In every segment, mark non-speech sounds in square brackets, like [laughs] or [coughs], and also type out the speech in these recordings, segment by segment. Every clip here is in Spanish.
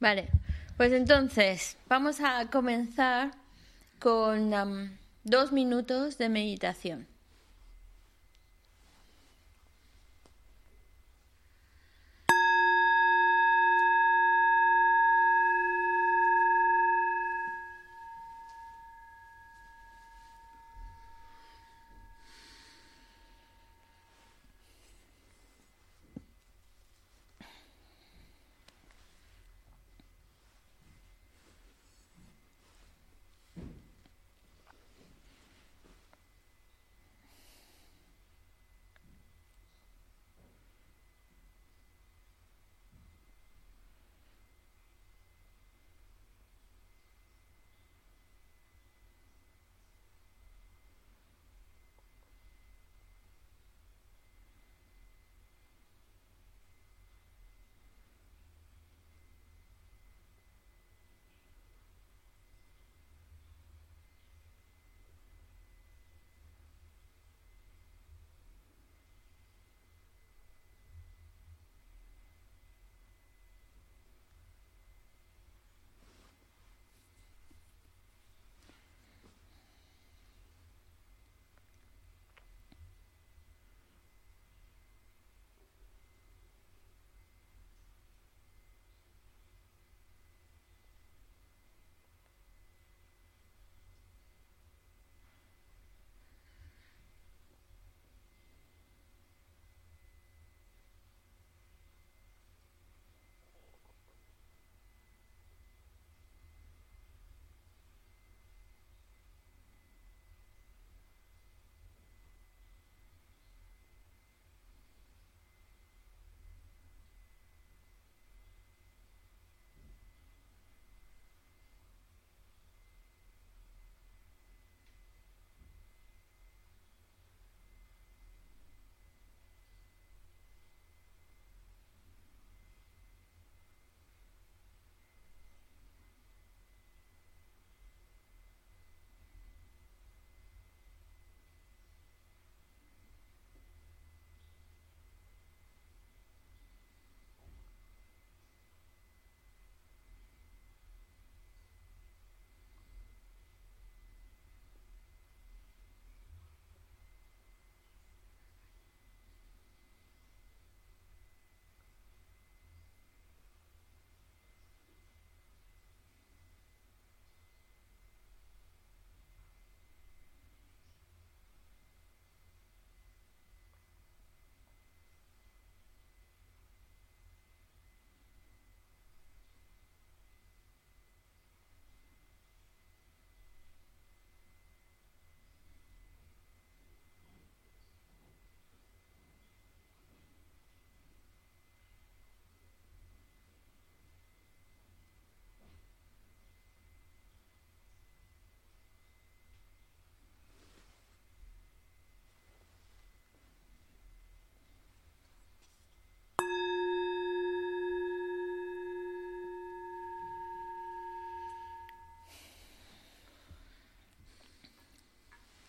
Vale, pues entonces vamos a comenzar con dos minutos de meditación.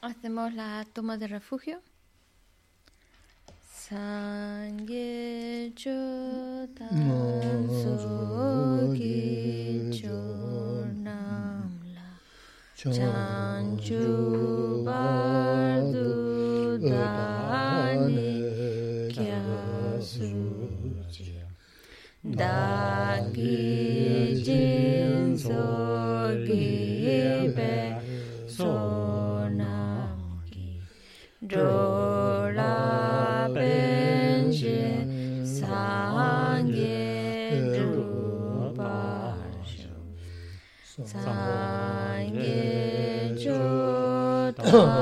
Hacemos la toma de refugio. Sangye chotan soki chonamla chanchu bardu dani kya suji dagi 嗯。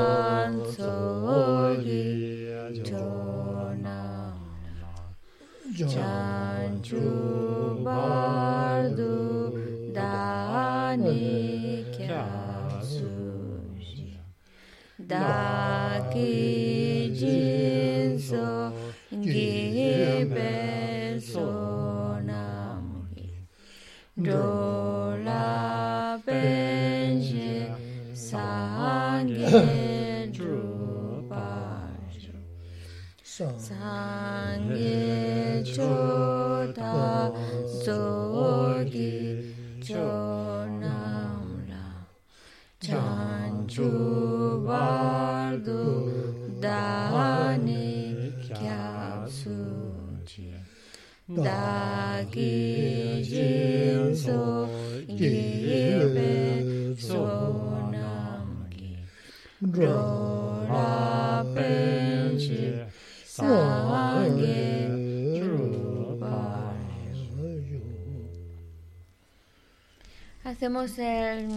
Hacemos el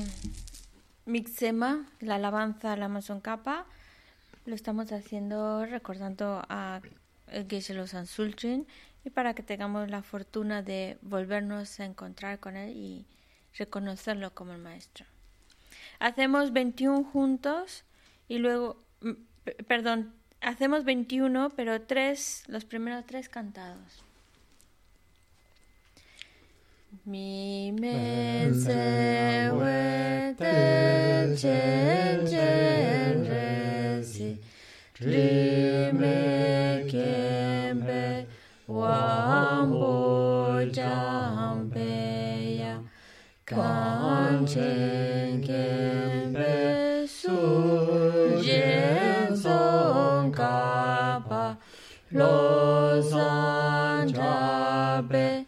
mixema, la alabanza a la Amazon Kappa. Lo estamos haciendo recordando a Geshe Sansulchin y para que tengamos la fortuna de volvernos a encontrar con él y reconocerlo como el maestro. Hacemos 21 juntos y luego, perdón, hacemos 21, pero tres, los primeros tres cantados. Mi me se we te chen chen re si ri me kem be wam bo jam be ya kan chen kem be su jen song ka pa lo san ja be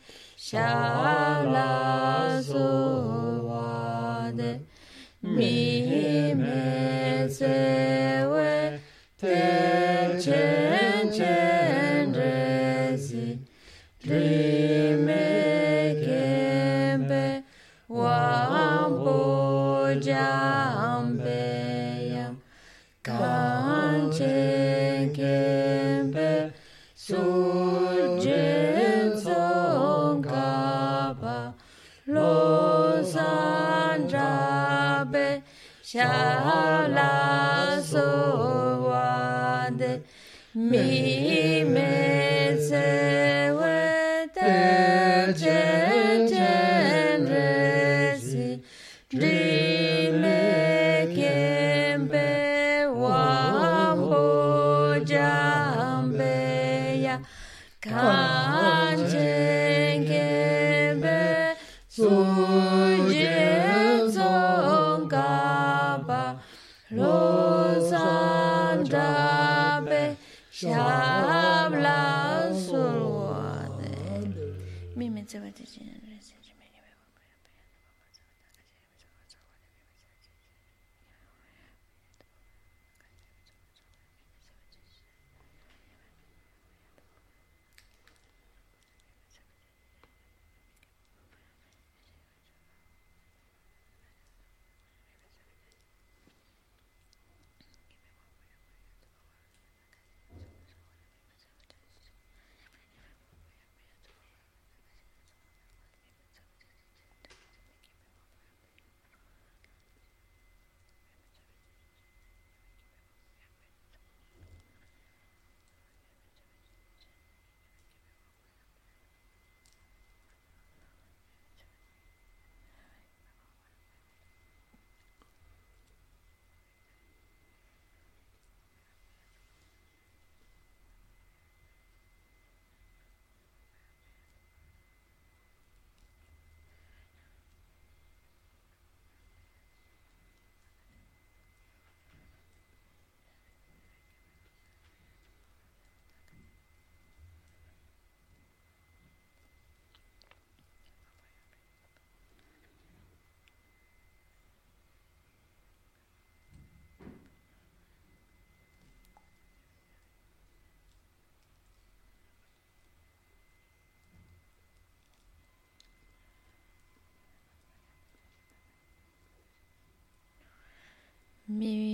Mi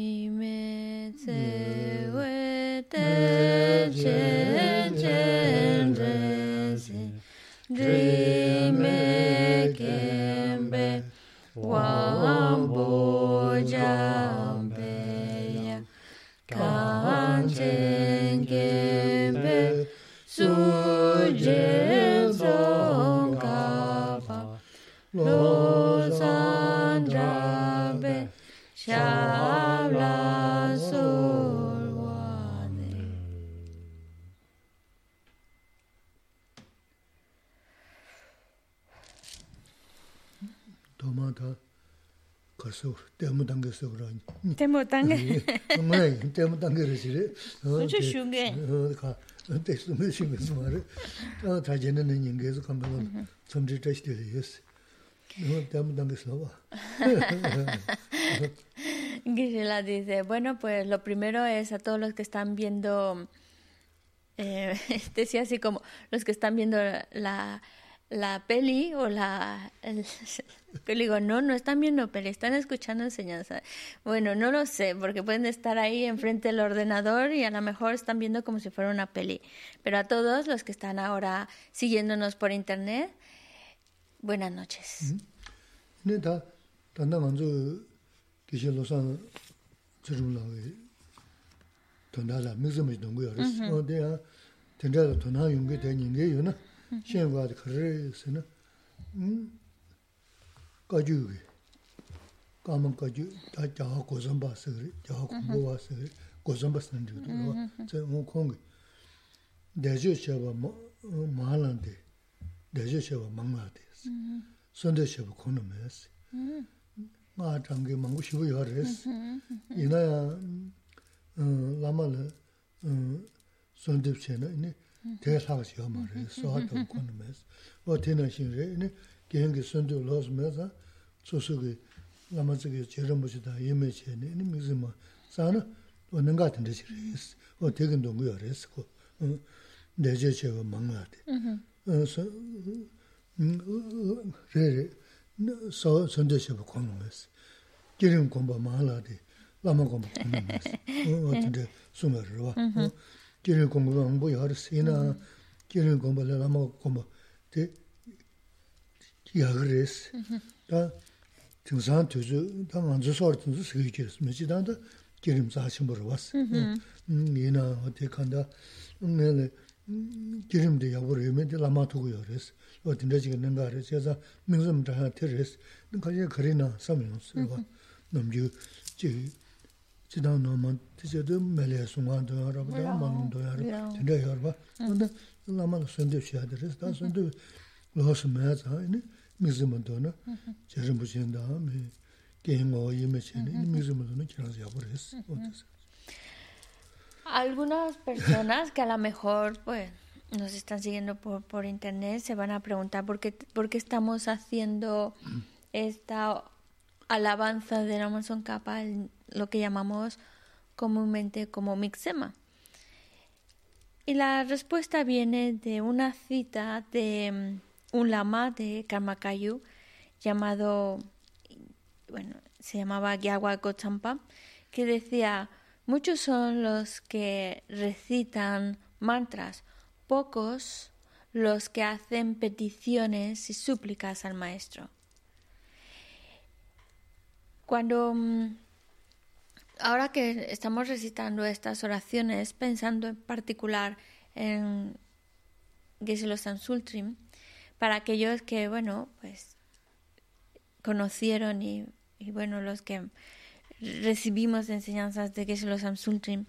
Temo tangue. 정말 때문 당겨지래 Mucho shunge. 가 때스 무슨 무슨 말을 어 다제는 인게서 감독은 점지 테스트를 어 때문 당겼어 봐 Gisela dice, bueno, pues lo primero es a todos los que están viendo, eh, [laughs] decía así como los que están viendo la, la peli o la... el- [laughs] que le digo, no, no están viendo peli, están escuchando enseñanza. Bueno, no lo sé, porque pueden estar ahí enfrente del ordenador y a lo mejor están viendo como si fuera una peli. Pero a todos los que están ahora siguiéndonos por internet, buenas noches. shenwaad kharayasana mm, kajuyugi, kaman kajuyu, taa jaha kozamba sagari, jaha kumbuwa sagari, kozamba sanjigdurwa, mm-hmm. tsa ngon kongi, dajo shaba mahalande, dajo shaba manglade, mm-hmm. sonda shaba kono mayasi, mm-hmm. nga changi mangu shivu yares, ina mm, mm, lama la sondab chena, 요나 시행과도 그래서는 음 가지고 까만 가지 다 자고 고선 봤어 그래 자고 공부 봤어 그래 고선 봤는 줄도 저뭐 공부 대저 셔봐 뭐 말한데 대저 셔봐 망마데 선대 셔봐 코노메스 마 장게 망고 쉬고 요레스 이나야 어 라마르 어 선대체나 이네 대사가 말해 소하도 코노메스 어 테나신레 이네 개인게 선대 로스메사 소소게 라마즈게 제름부지다 예매체네 이네 미즈마 사나 어는 같은 데 지레스 어 대근 동고 요레스 고 어, 내제체가 망나데 어서 음 레레 서 선대셔부 공부했어. 기름 공부 많아라데 라마 공부 공부했어. 어 어떤데 숨어를 와. 어, 기름 공부 공부 열으시나 기름 공부 라마 공부 데 야그레스. 다 등산 투주 다 먼저 소르든지 쓰기지스 메지단다 기름 사신 보러 왔어. 음 이나 어디 간다. 내가 기름도 야보를 하면 라마 두고 열었어. 어딘데 지금 내가 그래서 명점 다 테레스. 내가 이제 그리나 삼용스 봐. 넘주 지 지난 놈은 되저도 매래 순간도 알아보다 만도 알아. 근데 여봐. 근데 라마 선대 쉬야 되스. 다 선대 로스 매자 이네 미즈문도나 저런 부신다. 미 게임어 이메체네 미즈문도는 지나서 야보랬어. 어땠어? Algunas personas que a lo mejor pues nos están siguiendo por, por internet se van a preguntar por qué, por qué estamos haciendo esta alabanza del Amazon Kappa, en lo que llamamos comúnmente como mixema. Y la respuesta viene de una cita de mm, un lama de Karmakayu llamado, bueno, se llamaba Gyawa Gochampa, que decía, muchos son los que recitan mantras, pocos los que hacen peticiones y súplicas al maestro. Cuando mm, ahora que estamos recitando estas oraciones, pensando en particular en Geshe-lo Sultrim, para aquellos que, bueno, pues conocieron y, bueno, los que recibimos enseñanzas de Geshe-lo Sultrim,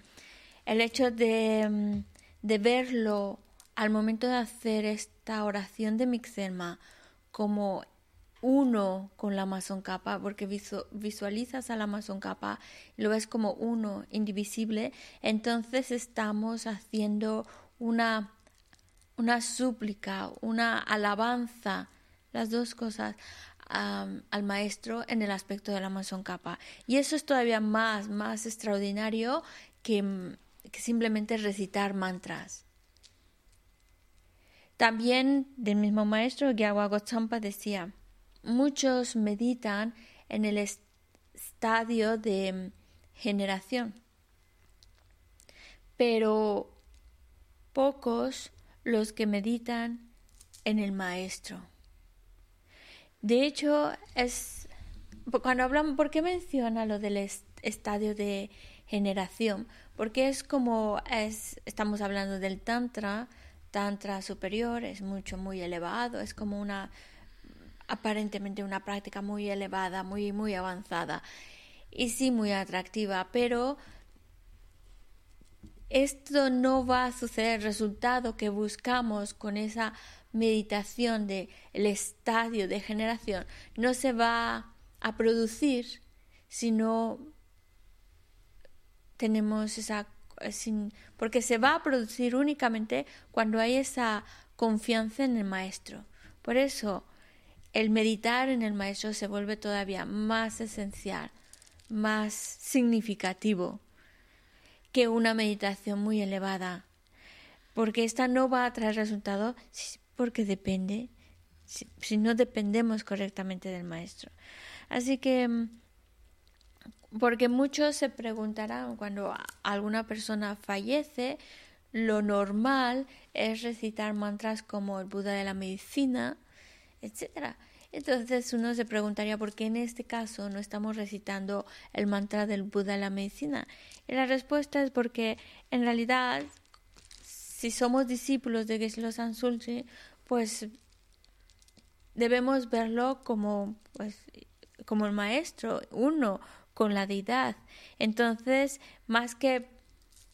el hecho de, de verlo al momento de hacer esta oración de Mixerma como uno con la Amazon capa, porque visu visualizas a la Amazon capa lo ves como uno indivisible, entonces estamos haciendo una, una súplica, una alabanza, las dos cosas al maestro en el aspecto de la Amazon capa. Y eso es todavía más, más extraordinario que, que simplemente recitar mantras. También del mismo maestro, Gyawa Gotsampa decía, muchos meditan en el estadio de generación, pero pocos los que meditan en el maestro. De hecho, es cuando hablamos, ¿por qué menciona lo del est estadio de generación? Porque es como es, estamos hablando del tantra, tantra superior, es mucho, muy elevado, es como una aparentemente una práctica muy elevada, muy, muy avanzada y sí muy atractiva, pero esto no va a suceder. El resultado que buscamos con esa meditación del el estadio de generación no se va a producir si no tenemos esa sin, porque se va a producir únicamente cuando hay esa confianza en el maestro. Por eso el meditar en el maestro se vuelve todavía más esencial, más significativo que una meditación muy elevada, porque esta no va a traer resultado porque depende, si, no dependemos correctamente del maestro. Así que, mm, porque muchos se preguntarán cuando alguna persona fallece, lo normal es recitar mantras como el Buda de la medicina, etc. Entonces uno se preguntaría por qué en este caso no estamos recitando el mantra del Buda de la medicina. Y la respuesta es porque en realidad si somos discípulos de Geshe Sansulchi, pues debemos verlo como pues como el maestro, uno con la deidad. Entonces, más que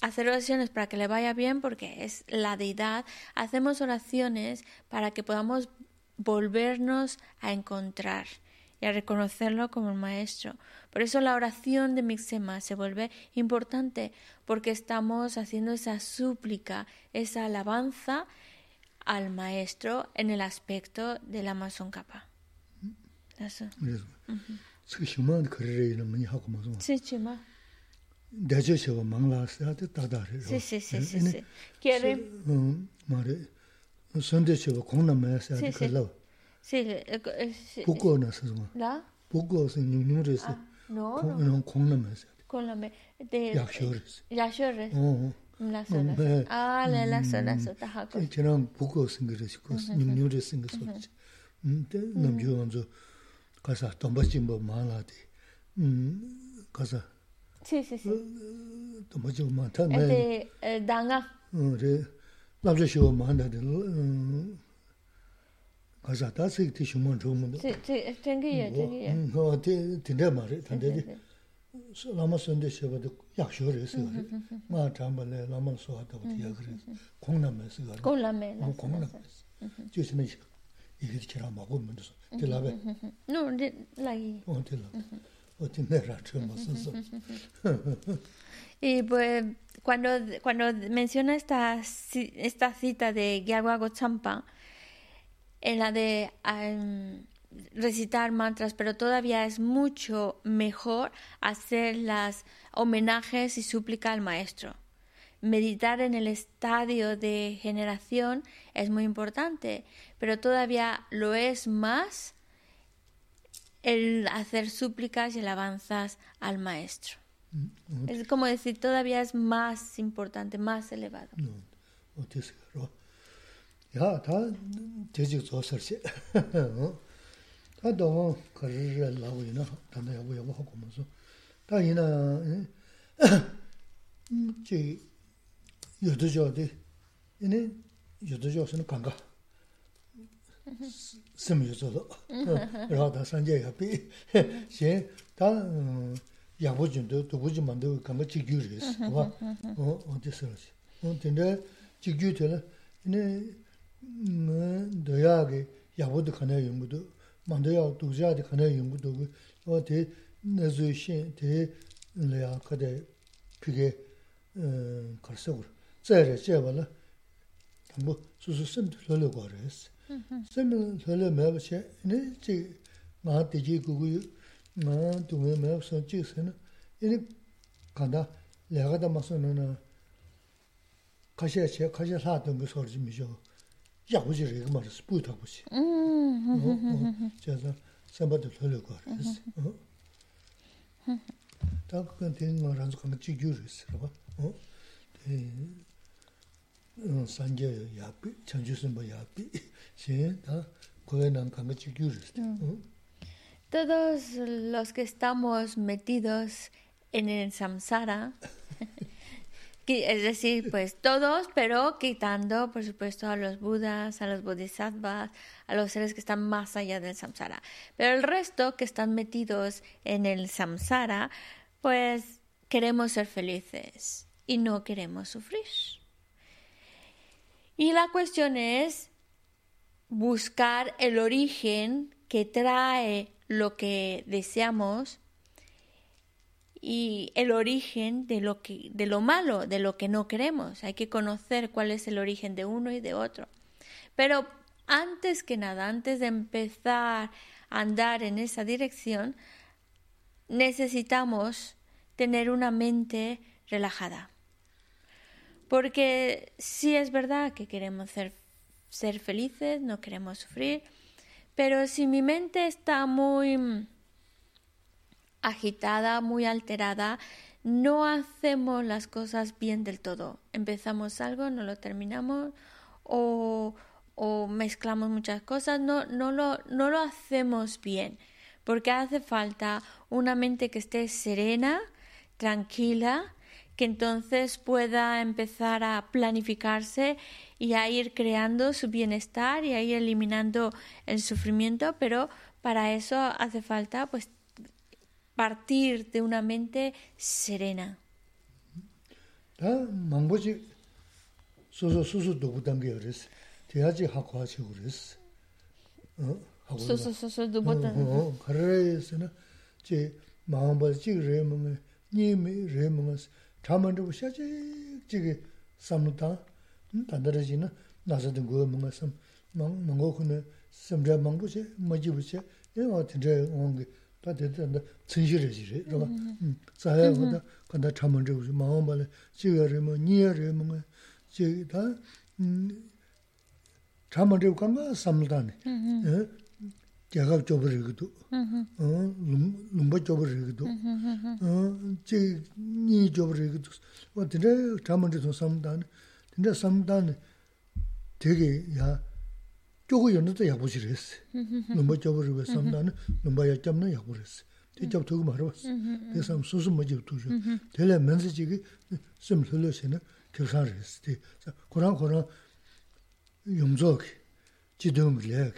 hacer oraciones para que le vaya bien, porque es la deidad, hacemos oraciones para que podamos volvernos a encontrar y a reconocerlo como el maestro. Por eso la oración de Mixema se vuelve importante porque estamos haciendo esa súplica, esa alabanza al maestro en el aspecto de la masoncapa. Eso. Sí, sí, sí, sí. ¿Quiere? sunday shiwa kongna maya saya ka lawa. Bukko na saswa. La? Bukko si nyung resi. No, no. Kongna maya saya. Kongna maya. Yakshio resi. Yakshio resi. Laso, laso. Ah, la, laso, laso. Taha ko. Chirang bukko singa resi ko, nyung nyung resi singa sochi. Namchio wanzo kasa tomba chimba maa la di. Kasa. Si, si, si. Tomba chimba maa ta maya. Ate, danga. Re. 남자 쇼 만다데 가자 다 세기 쇼만 좋은데. 제 땡게야 땡게야 어 땡데 말이 땡데 라마 선데 셔바도 약쇼레스 마 잠발레 라마 소하다 버티 야그레 공남에서 가 공남에 공남. 조심해 이게 지라 먹고 문서 들라베 노 라이 어 들라 어 들라 저 무슨 y pues cuando, cuando menciona esta, esta cita de Gyagwa Gochampa, en la de recitar mantras, pero todavía es mucho mejor hacer las homenajes y súplica al maestro. Meditar en el estadio de generación es muy importante, pero todavía lo es más el hacer súplicas y alabanzas al maestro. Es como decir, todavía es más importante, más elevado. 야, 다 제직 조서시. 다 너무 거를 나고 있나? 단다 하고 하고 하고 뭐서. 다 이나 제 여도저디 이네 여도저스는 간가. 심 여도도. 라다 산제 옆에 제 다, 야보 준도 도구지 만도 감가 지규르스 와 어디 쓰러지 어 근데 지규들 네 너야게 야보도 가네 연구도 만도야 도자도 가네 연구도 어디 내주신 대 내야 그대 그게 음 걸서 그래 제래 제발라 뭐 수수선 흘러 거래스 선을 흘러 매버체 네지 나한테 지구고 nā tūngi mē sō chīk sē nā, yīni kāndā lēgā tā mā sō nā nā kāshē chē, kāshē lā tōngi sō rī mī chō, yā gu chī rī kā mā rī sī, bū tā gu chī. Chē sā, sāmbā tā lō lō gā rī sī. Tā kā kā tē ngā rā sō kā mā chī gyū rī sī rā bā. sāngyā yā bī, chāngchū sāmbā yā bī, chē tā kōyā nā kā mā chī gyū rī sī. Todos los que estamos metidos en el samsara, [laughs] es decir, pues todos, pero quitando, por supuesto, a los budas, a los bodhisattvas, a los seres que están más allá del samsara. Pero el resto que están metidos en el samsara, pues queremos ser felices y no queremos sufrir. Y la cuestión es buscar el origen que trae lo que deseamos y el origen de lo que de lo malo, de lo que no queremos. Hay que conocer cuál es el origen de uno y de otro. Pero antes que nada, antes de empezar a andar en esa dirección, necesitamos tener una mente relajada. Porque sí es verdad que queremos ser, ser felices, no queremos sufrir, pero si mi mente está muy agitada, muy alterada, no hacemos las cosas bien del todo. Empezamos algo, no lo terminamos o, o mezclamos muchas cosas, no, no, lo, no lo hacemos bien, porque hace falta una mente que esté serena, tranquila, que entonces pueda empezar a planificarse y a ir creando su bienestar y a ir eliminando el sufrimiento, pero para eso hace falta pues partir de una mente serena. chamandabu shachik chigi samlutaa, hm, tandaraji na nasada guwa munga sam, mungo kuna samdra mangbu che, majibu che, yawa tindra wangi, ta tanda tsinshira jiri, rwa, mm-hmm. hm, tsaya wada mm-hmm. kanda chamandabu che, mawa mbala, chiga rima, niya rima nga, chigi ta hm, chamandabu kanga samlutaa ne, mm-hmm. gyagab chobar rigido, mm-hmm. lumba chobar rigido, mm-hmm. che nyi chobar rigido. Wa dinde chamandri son samdani, dinde samdani 되게 야 쪼고 연도 야 보시랬어. 넘버 쪼버로 삼다는 넘버 약점나 야 보랬어. 대접 두고 말어 봤어. 그래서 수수 뭐지 두죠. 될래 면세지기 좀 흘러시는 교사를 했을 때 고랑 고랑 염족 지동력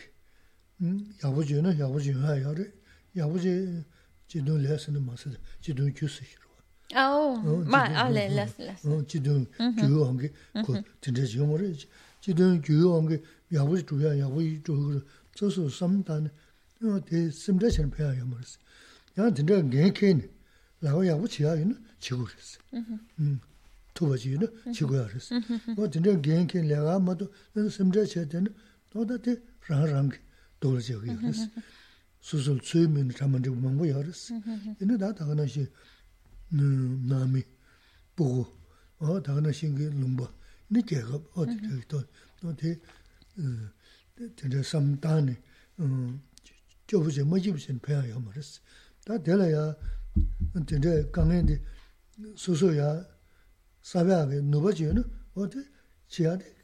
야부지는 na yabuji yuwa yawari, yabuji jidun lesi na masi jidun kyusi hirwa. Oh, ma, ale, lesi, lesi. Jidun gyuyo wangi, ku tinte jiyomori, jidun gyuyo wangi, yabuji zhuya, yabuji zhuya, zosu samdani, di simda chen pya yamorisi. Yang tinte ngen keni, lawa yabuji ya yun, chigu risi. Tuba ji yun, chigu ya risi. Tinte ngen keni, lawa mato, simda chen tene, toda di rang rangi. dōla chīyā kī 도를 지역이 그랬어. 수술 수면 잠만 좀 먹고 열었어. 근데 다 다가나시 남이 보고 어 다가나신 게 롱바. 네 제가 어디 또 또대 진짜 삼단에 음 저부제 뭐지부신 배워요 말았어. 다 될어야 진짜 강에데 수소야 사배하게 누버지는 어디 지하대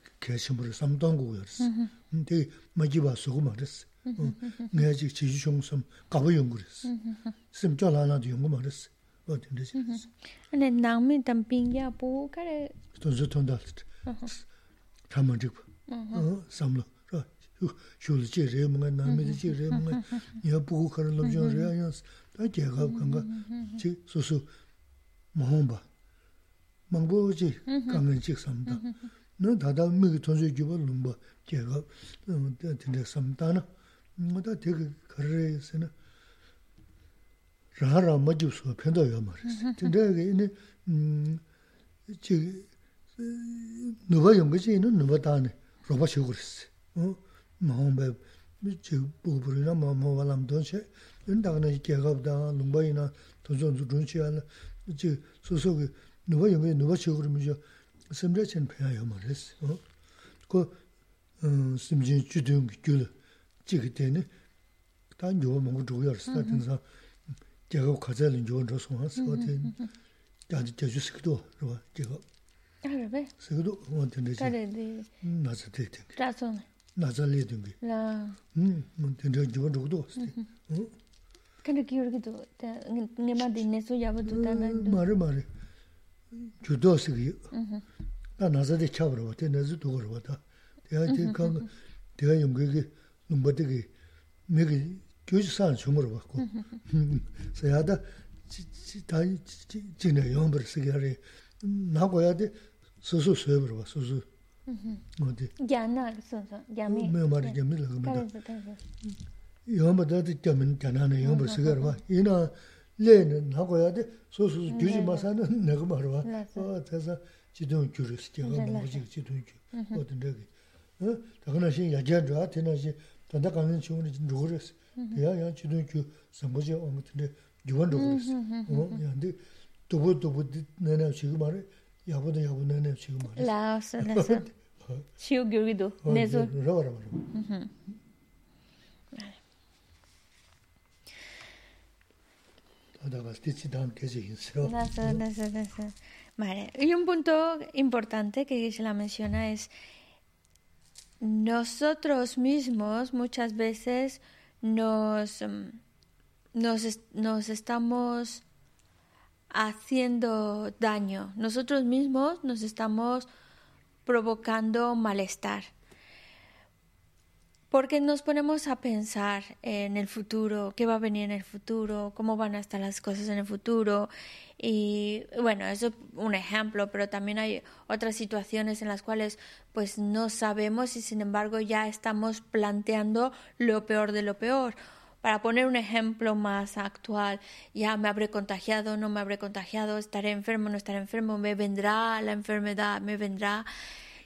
마지바 소고 말했어. 내가 지금 지주종섬 가보 연구했어. 심 쫄라나도 연구 말했어. 어 된대지. 근데 남미 담빙야 보 그래. 또 돈다. 가면 지. 어 삼로. 쇼를 제레 뭔가 남미도 제레 뭔가 야 보고 가는 놈 저래 아니야. 다 제가 간가. 지 소소 뭐봐. 망보지 가면 직삼다. nā tātā mīki tōnsui gyūpa lōmbā gyāgā tīndē samtā na ngā tā tīki kārē sī na rā rā mā gyūp sō pēntā yā mā rē sī tīndē gā inī chī nūpa yōnggā chī inī nūpa tā nī rōpa chī gu rē sī mā hōng bē chī bū bū rī na mā mā wā lām tōn chē inī tā kā nā gyāgā tā lōmbā yī na tōnsui nū tōn chī yā na chī sō sō gā nūpa yōnggā nūpa chī gu rī mī chō 심제 chen pya yo ma res. Ko simjin chudung gyul chik teni tan yo mungu zhugu yor sita mm-hmm. tenza gyagab kaza lin yo nzo songa siwa teni mm-hmm. gyadi gyaju sikido rwa gyagab. Arabe? Sikido wan teni zi naza te tengi. Raso na? Naza le tengi. La. Mm, teni yo nzo gudo siti. Mm-hmm. Mm. Kanda gyur gido, ngema di nesu yabadu tana. Mare mm, mare. judo sikyo. Tā nāsa te chabarwa, te nāsa dugarwa tā. Tēyā te kāng, tēyā yungi ki nūmba te ki mē ki gyōchi sāna chumarwa kō. Sāyā tā tā jīne yōmbar sikyo rī. Nā kō yā te sūsū sūyabarwa, sūsū. Gyānā rī sūsū, gyāmi. Mē mā rī gyāmi lā kā mē tā. Yōmbar tā te gyāmi gyānā rī yōmbar sikyo rwa. Yīnā 소 쇠브로 봐 소소 어디 야나 소소 야미 뭐 말이 좀 밀어 그래 그러면 그래 영어도 때문에 전화는 영어 쓰거라 봐 이나 레는 나고야 돼 소소 규지 마사는 내가 말어 봐 어, 그래서 지도 규를 쓰게 하고 뭐지 지도 규 어떤 데기 어 당연히 야자 좋아 되나지 단다 가는 친구는 누구랬어 야야 지도 규 선보지 어 같은데 유원도 그랬어 어 근데 두부 두부 내내 지금 말해 야보다 야보 내내 지금 말해 라오스 라서 시오 교리도 내서 러러러 러 다다가 스티치 다음 계속 있어요 Eso, eso, eso. Vale, y un punto importante que se la menciona es nosotros mismos muchas veces nos, mm, nos, es- nos estamos haciendo daño. Nosotros mismos nos estamos provocando malestar. Porque nos ponemos a pensar en el futuro, qué va a venir en el futuro, cómo van a estar las cosas en el futuro. Y bueno, eso es un ejemplo, pero también hay otras situaciones en las cuales pues no sabemos y sin embargo ya estamos planteando lo peor de lo peor. Para poner un ejemplo más actual, ya me habré contagiado, no me habré contagiado, estaré enfermo, no estaré enfermo, me vendrá la enfermedad, me vendrá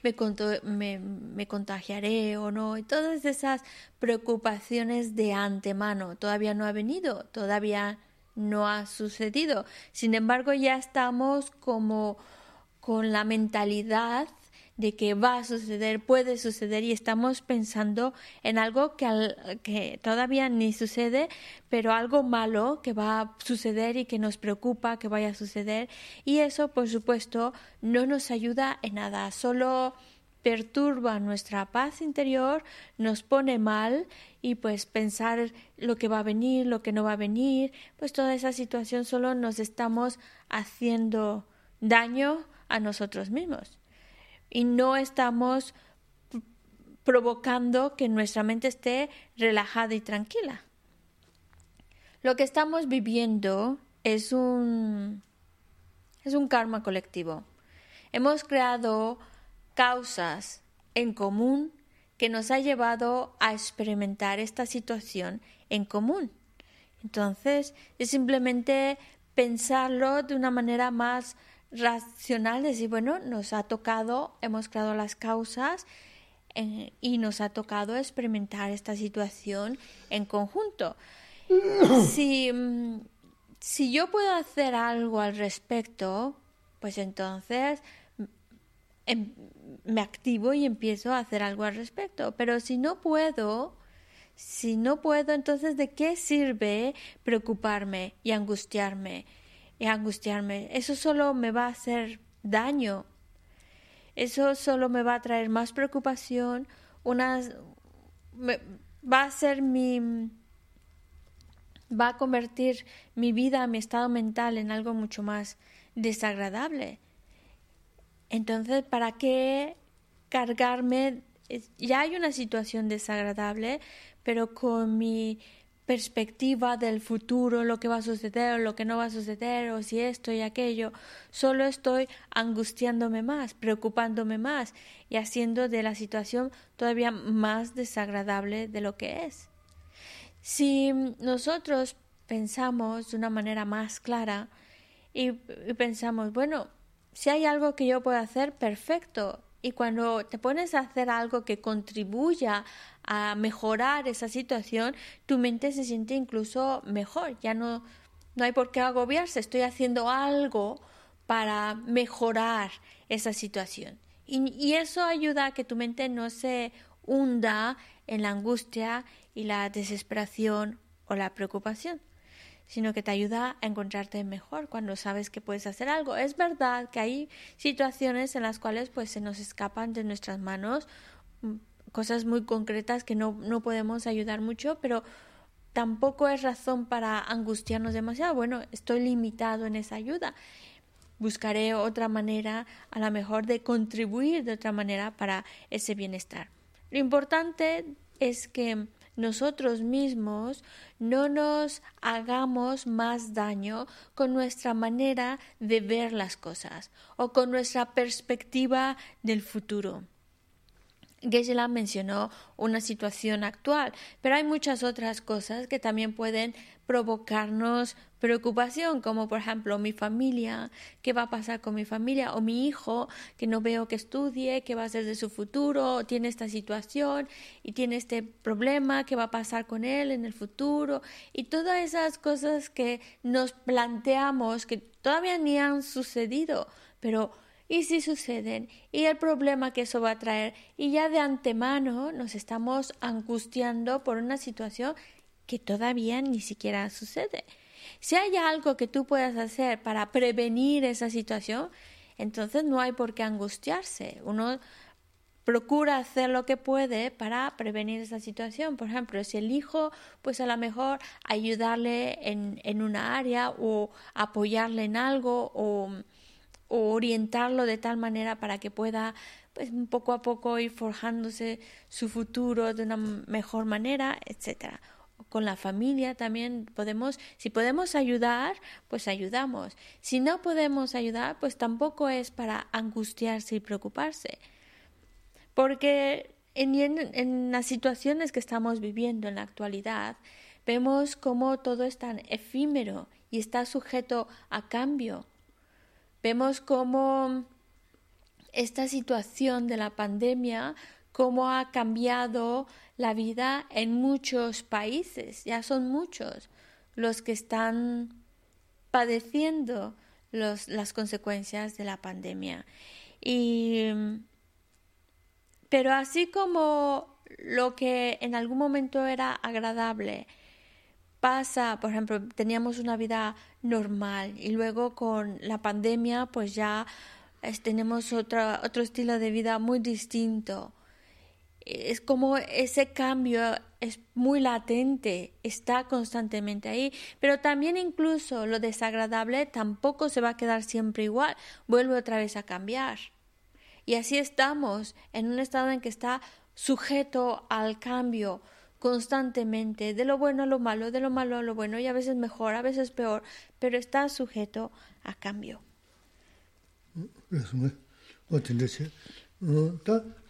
me, me, me contagiaré o no, y todas esas preocupaciones de antemano. Todavía no ha venido, todavía no ha sucedido. Sin embargo, ya estamos como con la mentalidad de que va a suceder, puede suceder y estamos pensando en algo que, al- que todavía ni sucede, pero algo malo que va a suceder y que nos preocupa que vaya a suceder. Y eso por supuesto no nos ayuda en nada, solo perturba nuestra paz interior, nos pone mal y pues pensar lo que va a venir, lo que no va a venir, pues toda esa situación solo nos estamos haciendo daño a nosotros mismos y no estamos provocando que nuestra mente esté relajada y tranquila. Lo que estamos viviendo es un es un karma colectivo. Hemos creado causas en común que nos ha llevado a experimentar esta situación en común. Entonces, es simplemente pensarlo de una manera más racional, decir, bueno, nos ha tocado, hemos creado las causas eh, y nos ha tocado experimentar esta situación en conjunto. [coughs] Si, mm, si yo puedo hacer algo al respecto, pues entonces em- me activo y empiezo a hacer algo al respecto. Pero si no puedo, si no puedo, entonces ¿de qué sirve preocuparme y angustiarme? Y angustiarme. Eso solo me va a hacer daño. Eso solo me va a traer más preocupación, me- va a ser mi va a convertir mi vida, mi estado mental en algo mucho más desagradable. Entonces, ¿para qué cargarme? Ya hay una situación desagradable, pero con mi perspectiva del futuro, lo que va a suceder o lo que no va a suceder, o si esto y aquello, solo estoy angustiándome más, preocupándome más y haciendo de la situación todavía más desagradable de lo que es. Si nosotros pensamos de una manera más clara y, y pensamos, bueno, si hay algo que yo puedo hacer, perfecto. Y cuando te pones a hacer algo que contribuya a mejorar esa situación, tu mente se siente incluso mejor. Ya no, no hay por qué agobiarse. Estoy haciendo algo para mejorar esa situación. Y, y eso ayuda a que tu mente no se hunda en la angustia y la desesperación o la preocupación, sino que te ayuda a encontrarte mejor cuando sabes que puedes hacer algo. Es verdad que hay situaciones en las cuales pues se nos escapan de nuestras manos mm, cosas muy concretas que no, no podemos ayudar mucho, pero tampoco es razón para angustiarnos demasiado. Bueno, estoy limitado en esa ayuda. Buscaré otra manera, a lo mejor, de contribuir de otra manera para ese bienestar. Lo importante es que nosotros mismos no nos hagamos más daño con nuestra manera de ver las cosas o con nuestra perspectiva del futuro. Geshe-la mencionó una situación actual, pero hay muchas otras cosas que también pueden provocarnos preocupación, como por ejemplo mi familia, qué va a pasar con mi familia, o mi hijo, que no veo que estudie, qué va a ser de su futuro, tiene esta situación y tiene este problema, qué va a pasar con él en el futuro, y todas esas cosas que nos planteamos que todavía ni han sucedido, pero y si suceden y el problema que eso va a traer y ya de antemano nos estamos angustiando por una situación que todavía ni siquiera sucede. Si hay algo que tú puedas hacer para prevenir esa situación, entonces no hay por qué angustiarse. Uno procura hacer lo que puede para prevenir esa situación. Por ejemplo, si el hijo, pues a lo mejor ayudarle en, en una área o apoyarle en algo o, orientarlo de tal manera para que pueda pues poco a poco ir forjándose su futuro de una mejor manera, etcétera con la familia también podemos, si podemos ayudar, pues ayudamos. Si no podemos ayudar, pues tampoco es para angustiarse y preocuparse. Porque en, las situaciones que estamos viviendo en la actualidad, vemos cómo todo es tan efímero y está sujeto a cambio. Vemos cómo esta situación de la pandemia, cómo ha cambiado la vida en muchos países, ya son muchos los que están padeciendo las consecuencias de la pandemia. Y, pero así como lo que en algún momento era agradable pasa, por ejemplo, teníamos una vida normal y luego con la pandemia pues ya tenemos otra, otro estilo de vida muy distinto es como ese cambio es muy latente, está constantemente ahí, pero también incluso lo desagradable tampoco se va a quedar siempre igual, vuelve otra vez a cambiar. Y así estamos en un estado en que está sujeto al cambio constantemente, de lo bueno a lo malo, de lo malo a lo bueno, y a veces mejor, a veces peor, pero está sujeto a cambio.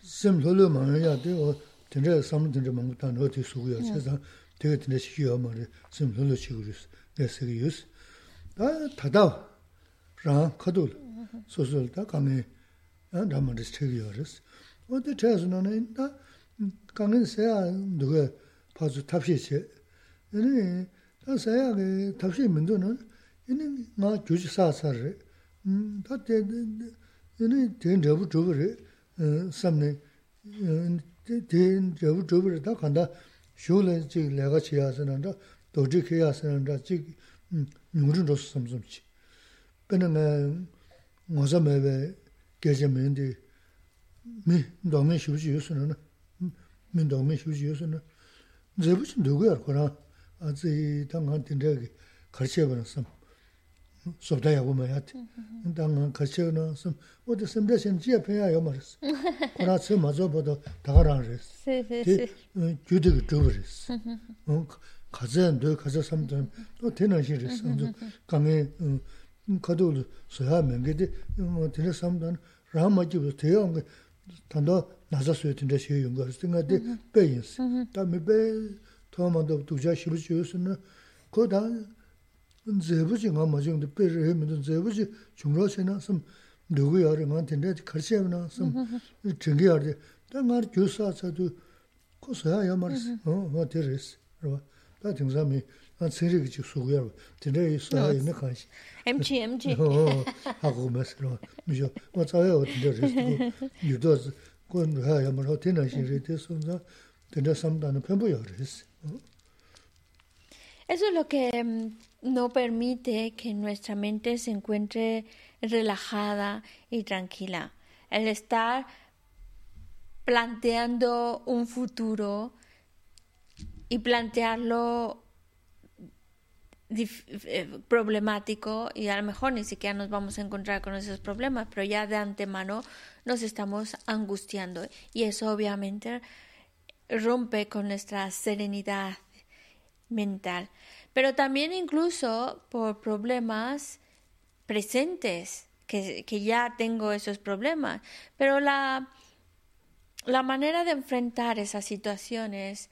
sem lo lo ma ya de o ten tenre sam ten tenre mangu ta no ti su ya che sa de ten shi yo ma re sem lo lo chi gu ris de se ge yus. Da ta da ra ka du so so da ka ne da ma de che ge yo ris o de che su no ne da ka ne se ya du ge pa zu ta shi che. E ne da se ya ge ta shi min do no ene ma ju ji sa sa re. Mm, da de ene de ne bu ju re. samne ten javu javu da kanda shule chik lega chiya sananda doji kiya sananda chik nyungrin rosu samsum chi pena nga ngoza mewe geje mendi mi dongmen shivuji yosu nana mi dongmen shivuji yosu nana zebu chin dugu yar kora zi tangan tindagi karchiya bana samu sobda yagu mayate. Dāngā kachiyo nā sōm, oda sōmda shēn jiya pēyā yaw marīs. Kurā tsē mazo bodo dāgā rāng rīs. Tī uh, gyūdi kī dhūb rīs. Uh, Kazayan dō kaza samdhān, dō tēnā shī rīs. Kāngi uh, kado ulu sōyā mēngi dī, tēnā samdhān rāng ma jibu tēyā ngā tāndā nāza sōyā tēnā shī yu ngā rīs. Tī ngā dī bēyīn sī. Tā mi bē tō ma dō dūjā shibu chī yu sī nā, kō dā 제부지 nga ma jing de pe re mi de 제부지 중로 세나 섬 누구 야리 nga den de karsi ya na 섬 jingi ya de da nga ju sa sa du ko sa ya mar no ma de res ro da ting za mi an se ri ji su ya de de sa ya na kan mg mg ha go ma ro mi jo ma sa ya de res yu do ko ha ya mar ho de na shi re de so za de sam da na pe bu ya res Eso es lo que no permite que nuestra mente se encuentre relajada y tranquila. El estar planteando un futuro y plantearlo eh, problemático y a lo mejor ni siquiera nos vamos a encontrar con esos problemas, pero ya de antemano nos estamos angustiando y eso obviamente rompe con nuestra serenidad mental, pero también incluso por problemas presentes, que, que ya tengo esos problemas, pero la, la manera de enfrentar esas situaciones,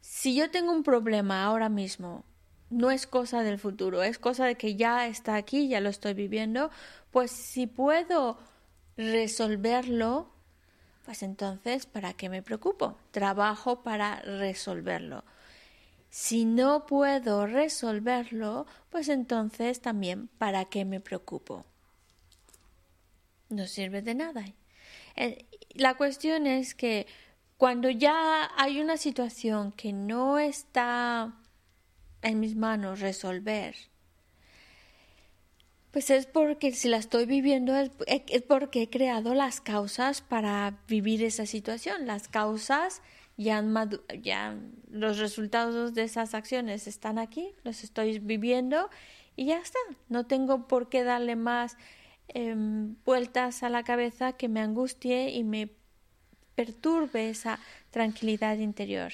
si yo tengo un problema ahora mismo, no es cosa del futuro, es cosa de que ya está aquí, ya lo estoy viviendo, pues si puedo resolverlo, pues entonces, ¿para qué me preocupo? Trabajo para resolverlo. Si no puedo resolverlo, pues entonces también, ¿para qué me preocupo? No sirve de nada. Eh, la cuestión es que cuando ya hay una situación que no está en mis manos resolver, pues es porque si la estoy viviendo es, porque he creado las causas para vivir esa situación. Las causas ya, los resultados de esas acciones están aquí, los estoy viviendo y ya está. No tengo por qué darle más em, vueltas a la cabeza que me angustie y me perturbe esa tranquilidad interior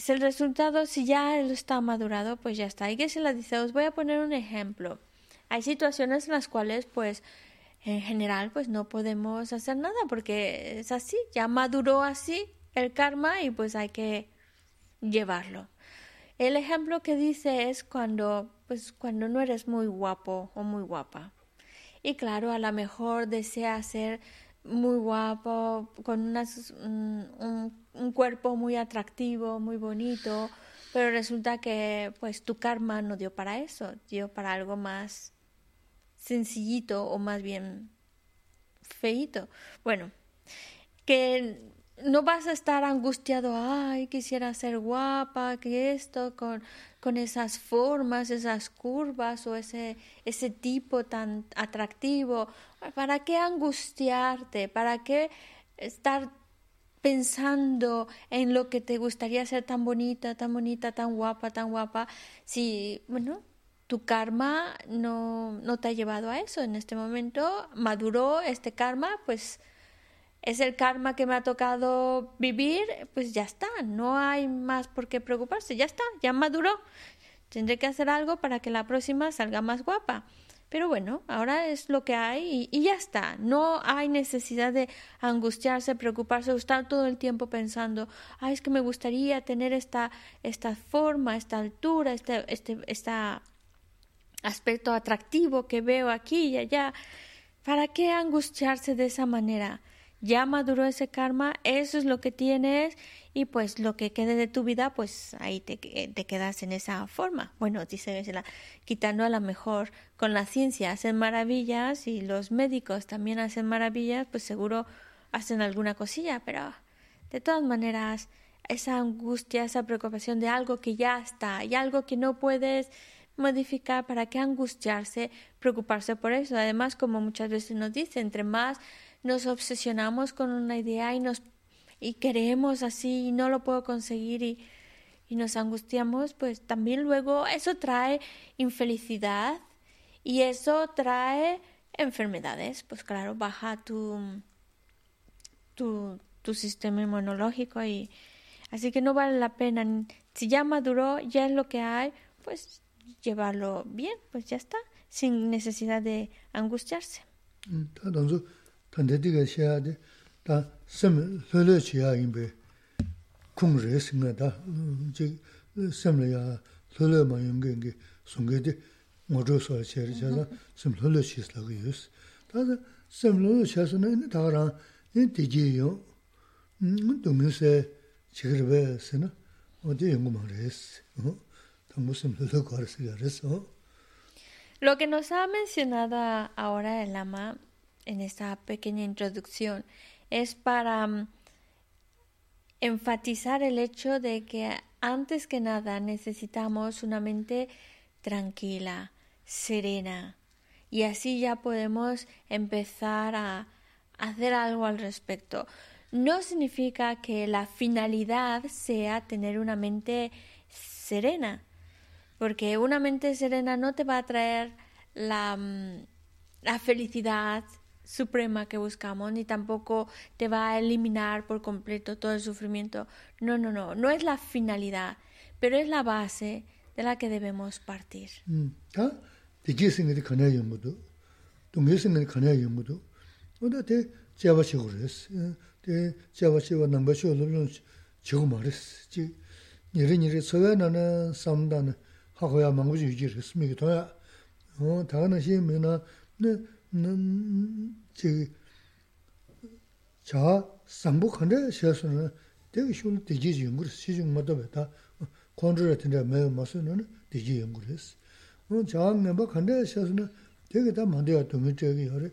si el resultado, si ya está madurado, pues ya está. Y que se la dice, os voy a poner un ejemplo. Hay situaciones en las cuales, pues, en general, pues no podemos hacer nada porque es así, ya maduró así el karma y pues hay que llevarlo. El ejemplo que dice es cuando, pues, cuando no eres muy guapo o muy guapa. Y claro, a lo mejor desea ser muy guapo, con un, un, cuerpo muy atractivo, muy bonito, pero resulta que pues tu karma no dio para eso, dio para algo más sencillito o más bien feito. Bueno, que no vas a estar angustiado, ay, quisiera ser guapa, que esto, con, con esas formas, esas curvas o ese, ese tipo tan atractivo. ¿Para qué angustiarte? ¿Para qué estar pensando en lo que te gustaría ser tan bonita, tan bonita, tan guapa, tan guapa? Si, bueno, tu karma no, no te ha llevado a eso en este momento, maduró este karma, pues es el karma que me ha tocado vivir, pues ya está, no hay más por qué preocuparse, ya está, ya maduró. Tendré que hacer algo para que la próxima salga más guapa. Pero bueno, ahora es lo que hay y, ya está. No hay necesidad de angustiarse, preocuparse, estar todo el tiempo pensando, ay, es que me gustaría tener esta, esta forma, esta altura, este, este, este aspecto atractivo que veo aquí y allá. ¿Para qué angustiarse de esa manera? ya maduró ese karma, eso es lo que tienes y pues lo que quede de tu vida, pues ahí te, quedas en esa forma. Bueno, dice la, quitando a lo mejor con la ciencia hacen maravillas y los médicos también hacen maravillas, pues seguro hacen alguna cosilla, pero de todas maneras esa angustia, esa preocupación de algo que ya está y algo que no puedes modificar, ¿para qué angustiarse, preocuparse por eso? Además, como muchas veces nos dice, entre más nos obsesionamos con una idea y nos y queremos así y no lo puedo conseguir y, y nos angustiamos, pues también luego eso trae infelicidad y eso trae enfermedades. Pues claro, baja tu, tu, tu sistema inmunológico y así que no vale la pena. Si ya maduró, ya es lo que hay, pues llevarlo bien, pues ya está, sin necesidad de angustiarse. Tā dāngzō, tāndē tīgā xiā dē, tā sēm lōlō xiā yīmbē, kūng rē sīngā tā, sēm lō yā lōlō mā yōnggē yōnggē, sōnggē dē, ngō rō sō xiā rē xiā tā, sēm lōlō xī sī lā gā yōs. Tā dā, sēm lōlō xiā sō nā, tā gā rā, nī tī jī yō, dōngyō sē, chī rē bē sī na, o dē yōnggō mā rē sī. Lo lo que nos ha mencionado ahora el ama en esta pequeña introducción es para mm, enfatizar el hecho de que antes que nada necesitamos una mente tranquila, serena, y así ya podemos empezar a hacer algo al respecto. No significa que la finalidad sea tener una mente serena, porque una mente serena no te va a traer la, mm, la felicidad suprema que buscamos, ni tampoco te va a eliminar por completo todo el sufrimiento. No, no, no, no es la finalidad, pero es la base de la que debemos partir. 어 다가는 시면은 네 저기 자 상복한데 시에서는 되게 쉬운 되지 연구를 시중 모두 했다. 컨트롤 같은데 매 마스는 되지 연구를 했어. 어 자는 뭐 간데 시에서는 되게 다 만들어 두면 저기 하래.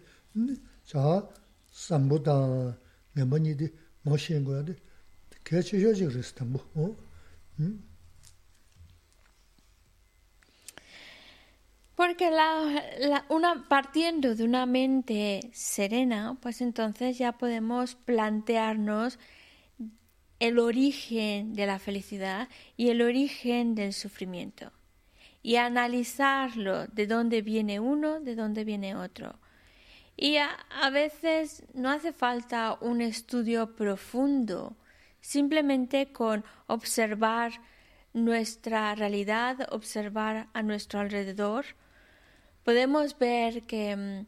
자 상보다 매번이디 멋있는 거야. 개체 효지 그랬어. 뭐 어? 음. Porque una, partiendo de una mente serena, pues entonces ya podemos plantearnos el origen de la felicidad y el origen del sufrimiento y analizarlo de dónde viene uno, de dónde viene otro. Y a veces no hace falta un estudio profundo, simplemente con observar nuestra realidad, observar a nuestro alrededor, podemos ver que mm,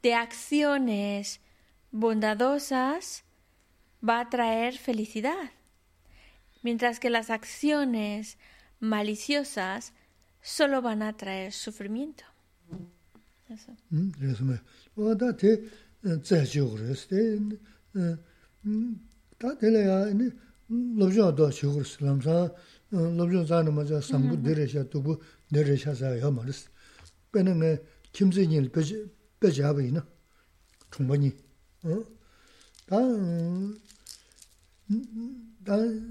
de acciones bondadosas va a traer felicidad, mientras que las acciones maliciosas solo van a traer sufrimiento. Eso. 빼는 게 김세진 빼지 빼지 하버이나 충분히 어다다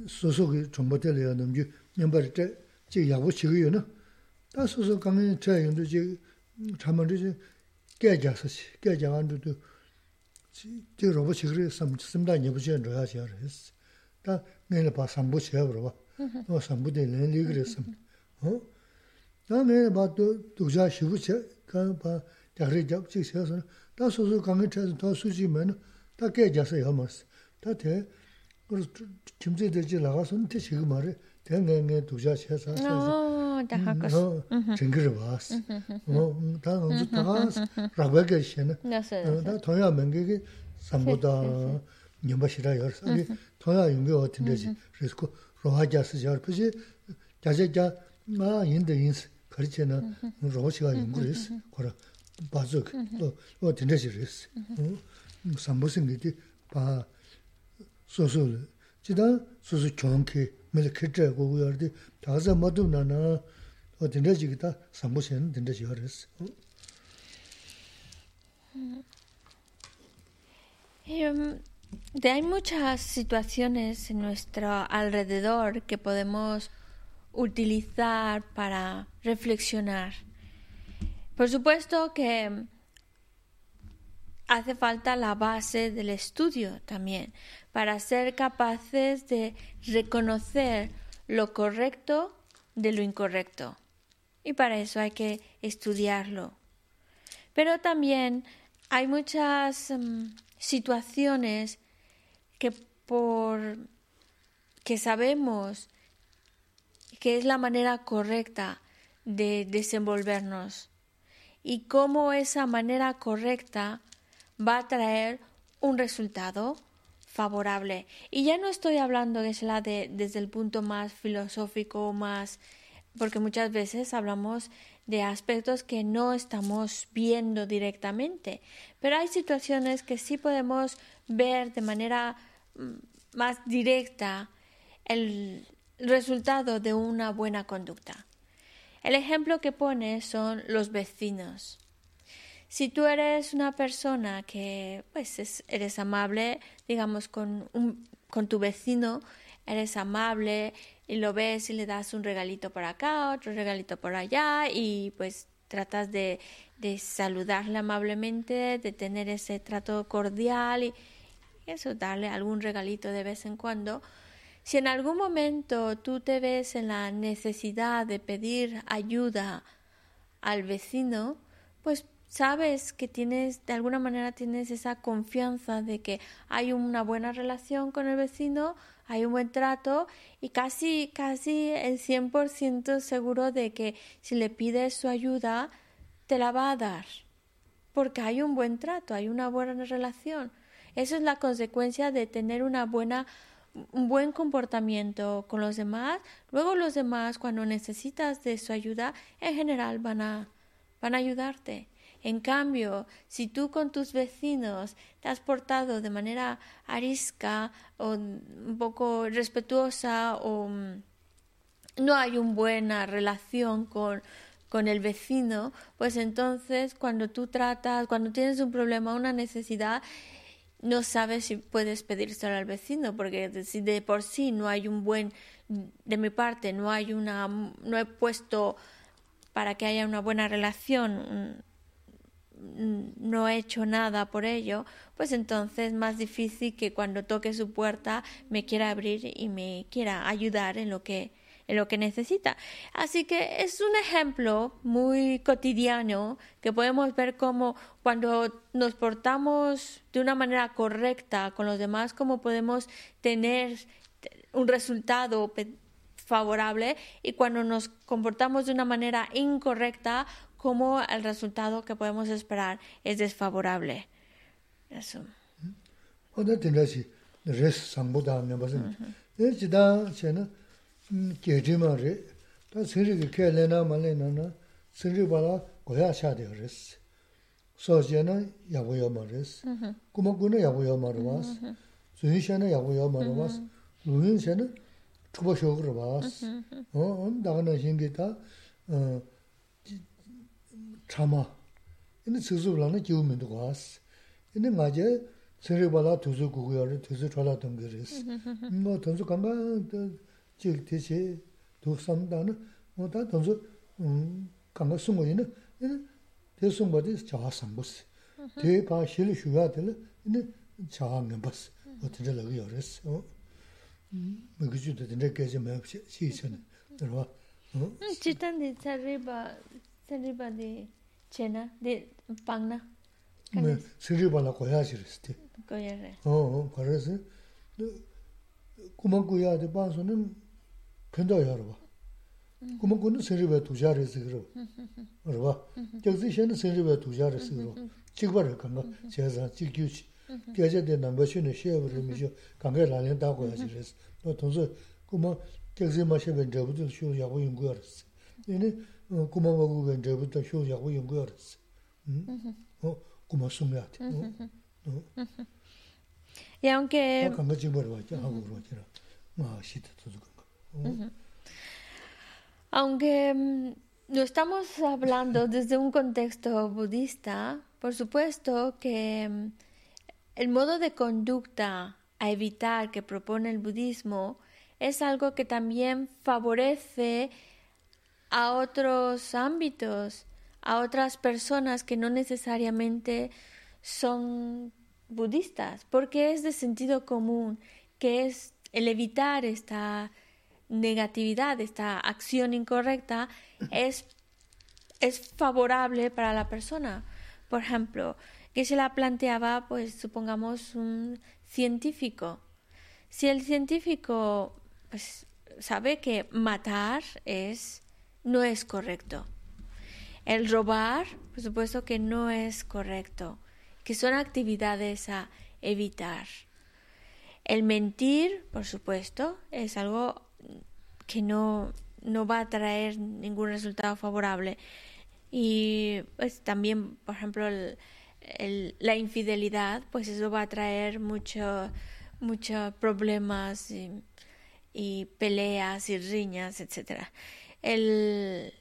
소속이 정보들이야 넘지 넘버 때제 야고 지고요나 다 소속 강에 차용도 지 잠만지 깨자서시 깨자한도도 지 로봇 지그리 삼다 예부지 넣어야지 했어 다 내일 봐 삼부 제가 물어봐 너 삼부대 내일 그랬어 어 dā mē bā dōkshā shivu chē, kā bā dhākhri dhāp chīk chē sō, dā sō sō kāngi chē sō, dā sō chī mē nō, dā kē jā sā yā mā sō. dā tē, chīm chē dā chī lā gā sō, tē chī kī mā rē, tē ngē ngē dōkshā chē sā sā dā hā kā sō. chēng kī rā bā sō, dā ngā sō dā rā bā kē shē nā, dā tō yā mē ngē kī sāmbō dā nyambā shirā yā rā sā, tō yā yōng kē wā tīndē chī, rē sō kō rōhā jā sā yā rā pā chī, jā chā jā, ngā yīn dā yīn sā, 가르치나 로시가 연구했어. 그러 바족 또 된대지랬어. 어? 삼보생이디 바 소소 지다 소소 좋게 밀크트 고고여디 다자 모두 나나 어 된대지기다 삼보생 된대지 그랬어. hay muchas situaciones en nuestro alrededor que podemos utilizar para reflexionar. Por supuesto que hace falta la base del estudio también para ser capaces de reconocer lo correcto de lo incorrecto. Y para eso hay que estudiarlo. Pero también hay muchas mm, situaciones que por que sabemos que es la manera correcta de desenvolvernos y cómo esa manera correcta va a traer un resultado favorable. Y ya no estoy hablando es la de, desde el punto más filosófico, más porque muchas veces hablamos de aspectos que no estamos viendo directamente, pero hay situaciones que sí podemos ver de manera mm, más directa el, resultado de una buena conducta. El ejemplo que pone son los vecinos. Si tú eres una persona que pues eres amable, digamos con, un, con tu vecino, eres amable y lo ves y le das un regalito por acá, otro regalito por allá y pues tratas de, de saludarle amablemente, de tener ese trato cordial y eso, darle algún regalito de vez en cuando, si en algún momento tú te ves en la necesidad de pedir ayuda al vecino, pues sabes que tienes, de alguna manera tienes esa confianza de que hay una buena relación con el vecino, hay un buen trato y casi, casi el 100% seguro de que si le pides su ayuda, te la va a dar. Porque hay un buen trato, hay una buena relación. Eso es la consecuencia de tener una buena un buen comportamiento con los demás, luego los demás cuando necesitas de su ayuda, en general van a van a ayudarte. En cambio, si tú con tus vecinos te has portado de manera arisca o un poco respetuosa o mm, no hay una buena relación con, con el vecino, pues entonces cuando tú tratas, cuando tienes un problema, una necesidad, no sabes si puedes pedírselo al vecino, porque si de por sí no hay un buen, de mi parte, no hay una, no he puesto para que haya una buena relación, no he hecho nada por ello, pues entonces es más difícil que cuando toque su puerta me quiera abrir y me quiera ayudar en lo que en lo que necesita. Así que es un ejemplo muy cotidiano que podemos ver cómo cuando nos portamos de una manera correcta con los demás, cómo podemos tener un resultado favorable y cuando nos comportamos de una manera incorrecta, como el resultado que podemos esperar es desfavorable. Eso. gyejima re, ta siri ki kya lena ma lena na, siri bala goya shaadiyo res. Sosya na yabuya ma res, kuma kuna yabuya ma rwas, zuyin sha na yabuya ma rwas, luyin sha na chukba shok rwas. Om daga na shingi ta chama, ini sisi bala na jiu mindu gwas. Ini nga je siri bala tuzu guguya re, tuzu chola dungi res. Nga tanzu kanga chik tishi duk samdana, wata tanzu kanga sungo ina, ina te sungpa di chaha sambasi. Te ka shili shuya dila, ina chaha ngambasi, wata dila laga yorisi. Miki chu dada gaji mayab shi ichana, dharwa. Chitan di tsariba, tsariba di chena, di pangna? Tsariba la goya shirisi di. Goya re. Oo, parasi. Kuma goya di bansu nim, 근데 여러분 그러면 그는 세리베 두자레스 그러 여러분 저기 셴의 세리베 두자레스 그러 찍버려 간가 제가 찍규치 계제대 남버시는 시험을 미죠 강가 라는 다고 하시레스 또 동서 그뭐 저기 마셔벤 저부터 쇼 야고 연구하스 얘네 그만 먹고 간 저부터 쇼 야고 연구하스 어 그만 숨이야 어 야, aunque... 어, 강가 찍버려 왔죠. 하고 그러죠. 뭐, 시트 두고 Aunque mm, no estamos hablando [laughs] desde un contexto budista, por supuesto que mm, el modo de conducta a evitar que propone el budismo es algo que también favorece a otros ámbitos, a otras personas que no necesariamente son budistas, porque es de sentido común, que es el evitar esta negatividad, esta acción incorrecta, es, es favorable para la persona. Por ejemplo, que se la planteaba, pues supongamos un científico. Si el científico pues, sabe que matar es, no es correcto. El robar, por supuesto que no es correcto, que son actividades a evitar. El mentir, por supuesto, es algo que no, no va a traer ningún resultado favorable. Y pues también, por ejemplo, la infidelidad, pues eso va a traer mucho, muchos problemas y, y, peleas y riñas, etc. El,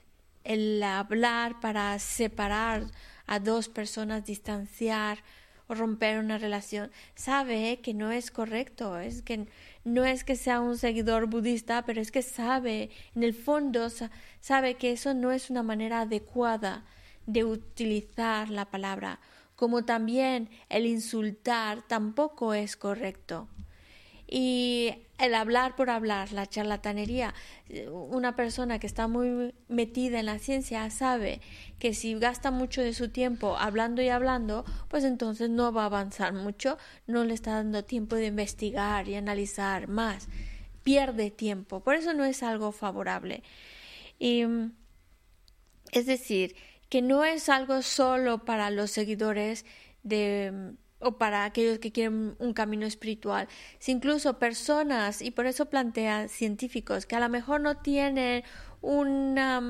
el hablar para separar a dos personas, distanciar o romper una relación, sabe que no es correcto, es que no es que sea un seguidor budista, pero es que sabe, en el fondo, sabe que eso no es una manera adecuada de utilizar la palabra, como también el insultar tampoco es correcto. Y el hablar por hablar, la charlatanería, una persona que está muy metida en la ciencia sabe que si gasta mucho de su tiempo hablando y hablando, pues entonces no va a avanzar mucho, no le está dando tiempo de investigar y analizar más, pierde tiempo, por eso no es algo favorable. Y, es decir, que no es algo solo para los seguidores de o para aquellos que quieren un camino espiritual, si incluso personas, y por eso plantea científicos, que a lo mejor no tienen una,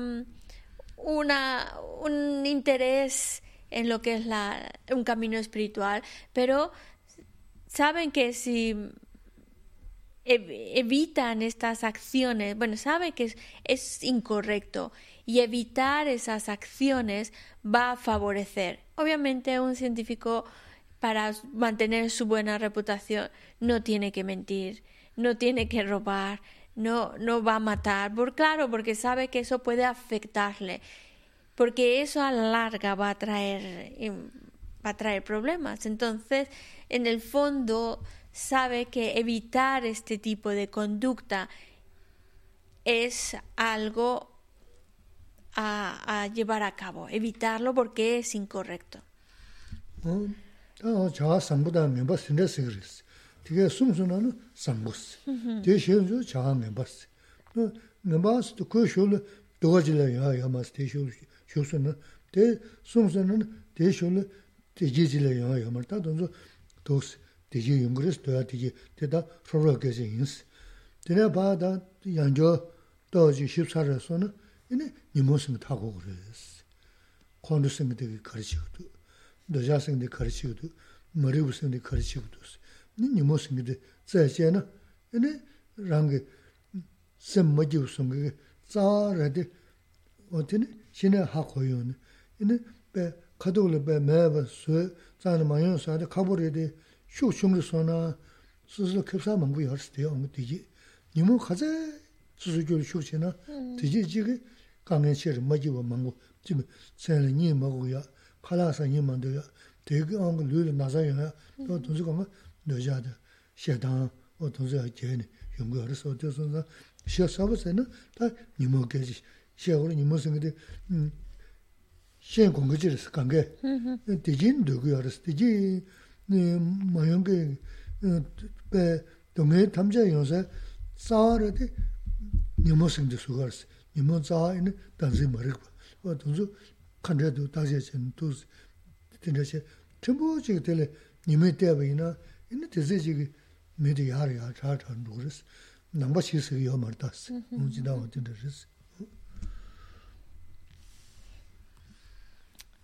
un interés en lo que es un camino espiritual, pero saben que si evitan estas acciones, bueno, saben que es incorrecto y evitar esas acciones va a favorecer. Obviamente un científico para mantener su buena reputación no tiene que mentir, no tiene que robar, no, no va a matar, por claro, porque sabe que eso puede afectarle, porque eso a la larga va a traer, em, va a traer problemas. Entonces, en el fondo, sabe que evitar este tipo de conducta es algo a, llevar a cabo, evitarlo porque es incorrecto. 어 저와 삼보다 멤버 신데스 그랬어. 되게 숨숨하는 삼보스. 대신주 저와 멤버스. 그 멤버스도 그 쇼를 도와지려 야 야마스 대쇼 쇼스는 대 숨숨은 대쇼를 대지지려 야 야마다 돈서 도스 대지 용그레스 도야 대지 대다 서로 계제 인스. 되네 바다 양조 도지 14에서는 이네 니모스 타고 그랬어. 콘도스 되게 가르치고 dōjā sīngdī kārī chīgdō, marību sīngdī kārī chīgdō sī. Nī nīmō sīngdī tsāyā chāyā na, nī rāngi sīm mājīw sīngdī tsā rādī, o tī nī shīnā hā khōyō nī. Nī bē khatūg lī bē mē bā sū, tsā nī māyō sā rādī, kāpū rādī, shūk shūngi sō na, sū sū kīpsā māngbū yār sī tēyā ngū tīgī. Nīmō khazā sū sū gyō rī shūk chī na, tīgī jīgī kāngiān chī rī mājīw māngbū, jīmī tsāyā nī māgū yā, 칼라사 님만도요. 되게 안 그르르 나자요. 또 동서 가면 너자다. 셰당 어 동서 제네 용거를 써줘서 시어 서버스는 다 님어게지. 시어로 님어서인데 음 시행 공부지를 관계. 대진 누구 알았어. 대지 네 마용게 배 동해 탐자 요새 싸르데 님어서인데 수고했어. 님어 자에는 단지 머리고. 어 동서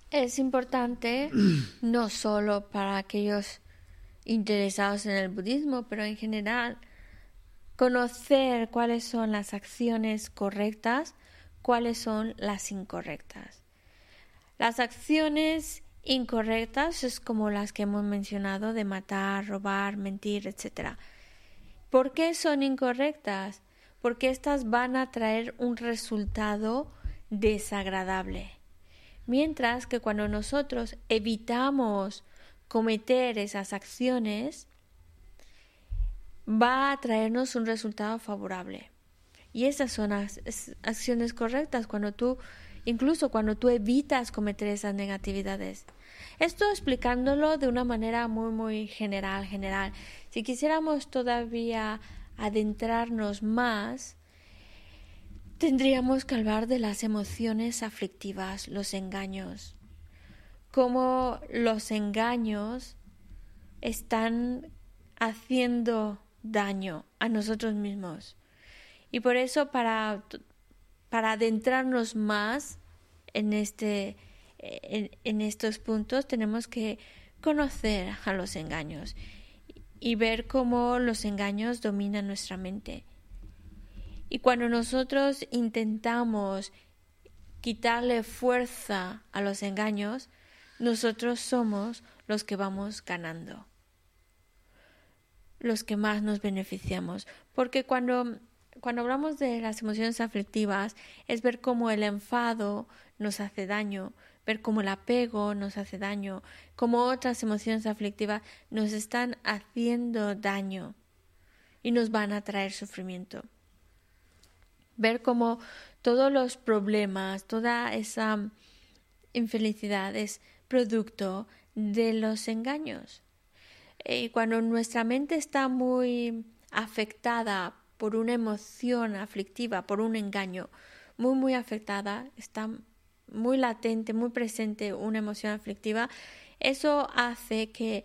Es importante [clears throat] no solo para aquellos interesados en el budismo, pero en general conocer cuáles son las acciones correctas, cuáles son las incorrectas. Las acciones incorrectas es como las que hemos mencionado de matar, robar, mentir, etc. ¿Por qué son incorrectas? Porque estas van a traer un resultado desagradable. Mientras que cuando nosotros evitamos cometer esas acciones, va a traernos un resultado favorable. Y esas son las acciones correctas. Cuando tú incluso cuando tú evitas cometer esas negatividades. Esto explicándolo de una manera muy, muy general, general. Si quisiéramos todavía adentrarnos más, tendríamos que hablar de las emociones aflictivas, los engaños. Cómo los engaños están haciendo daño a nosotros mismos. Y por eso para para adentrarnos más en, este, en, estos puntos tenemos que conocer a los engaños y ver cómo los engaños dominan nuestra mente. Y cuando nosotros intentamos quitarle fuerza a los engaños, nosotros somos los que vamos ganando, los que más nos beneficiamos. Porque cuando cuando hablamos de las emociones aflictivas es ver cómo el enfado nos hace daño, ver cómo el apego nos hace daño, cómo otras emociones aflictivas nos están haciendo daño. y nos van a traer sufrimiento. Ver cómo todos los problemas, toda esa infelicidad es producto de los engaños. Y cuando nuestra mente está muy afectada por una emoción aflictiva, por un engaño, muy, muy afectada, está muy latente, muy presente una emoción aflictiva, eso hace que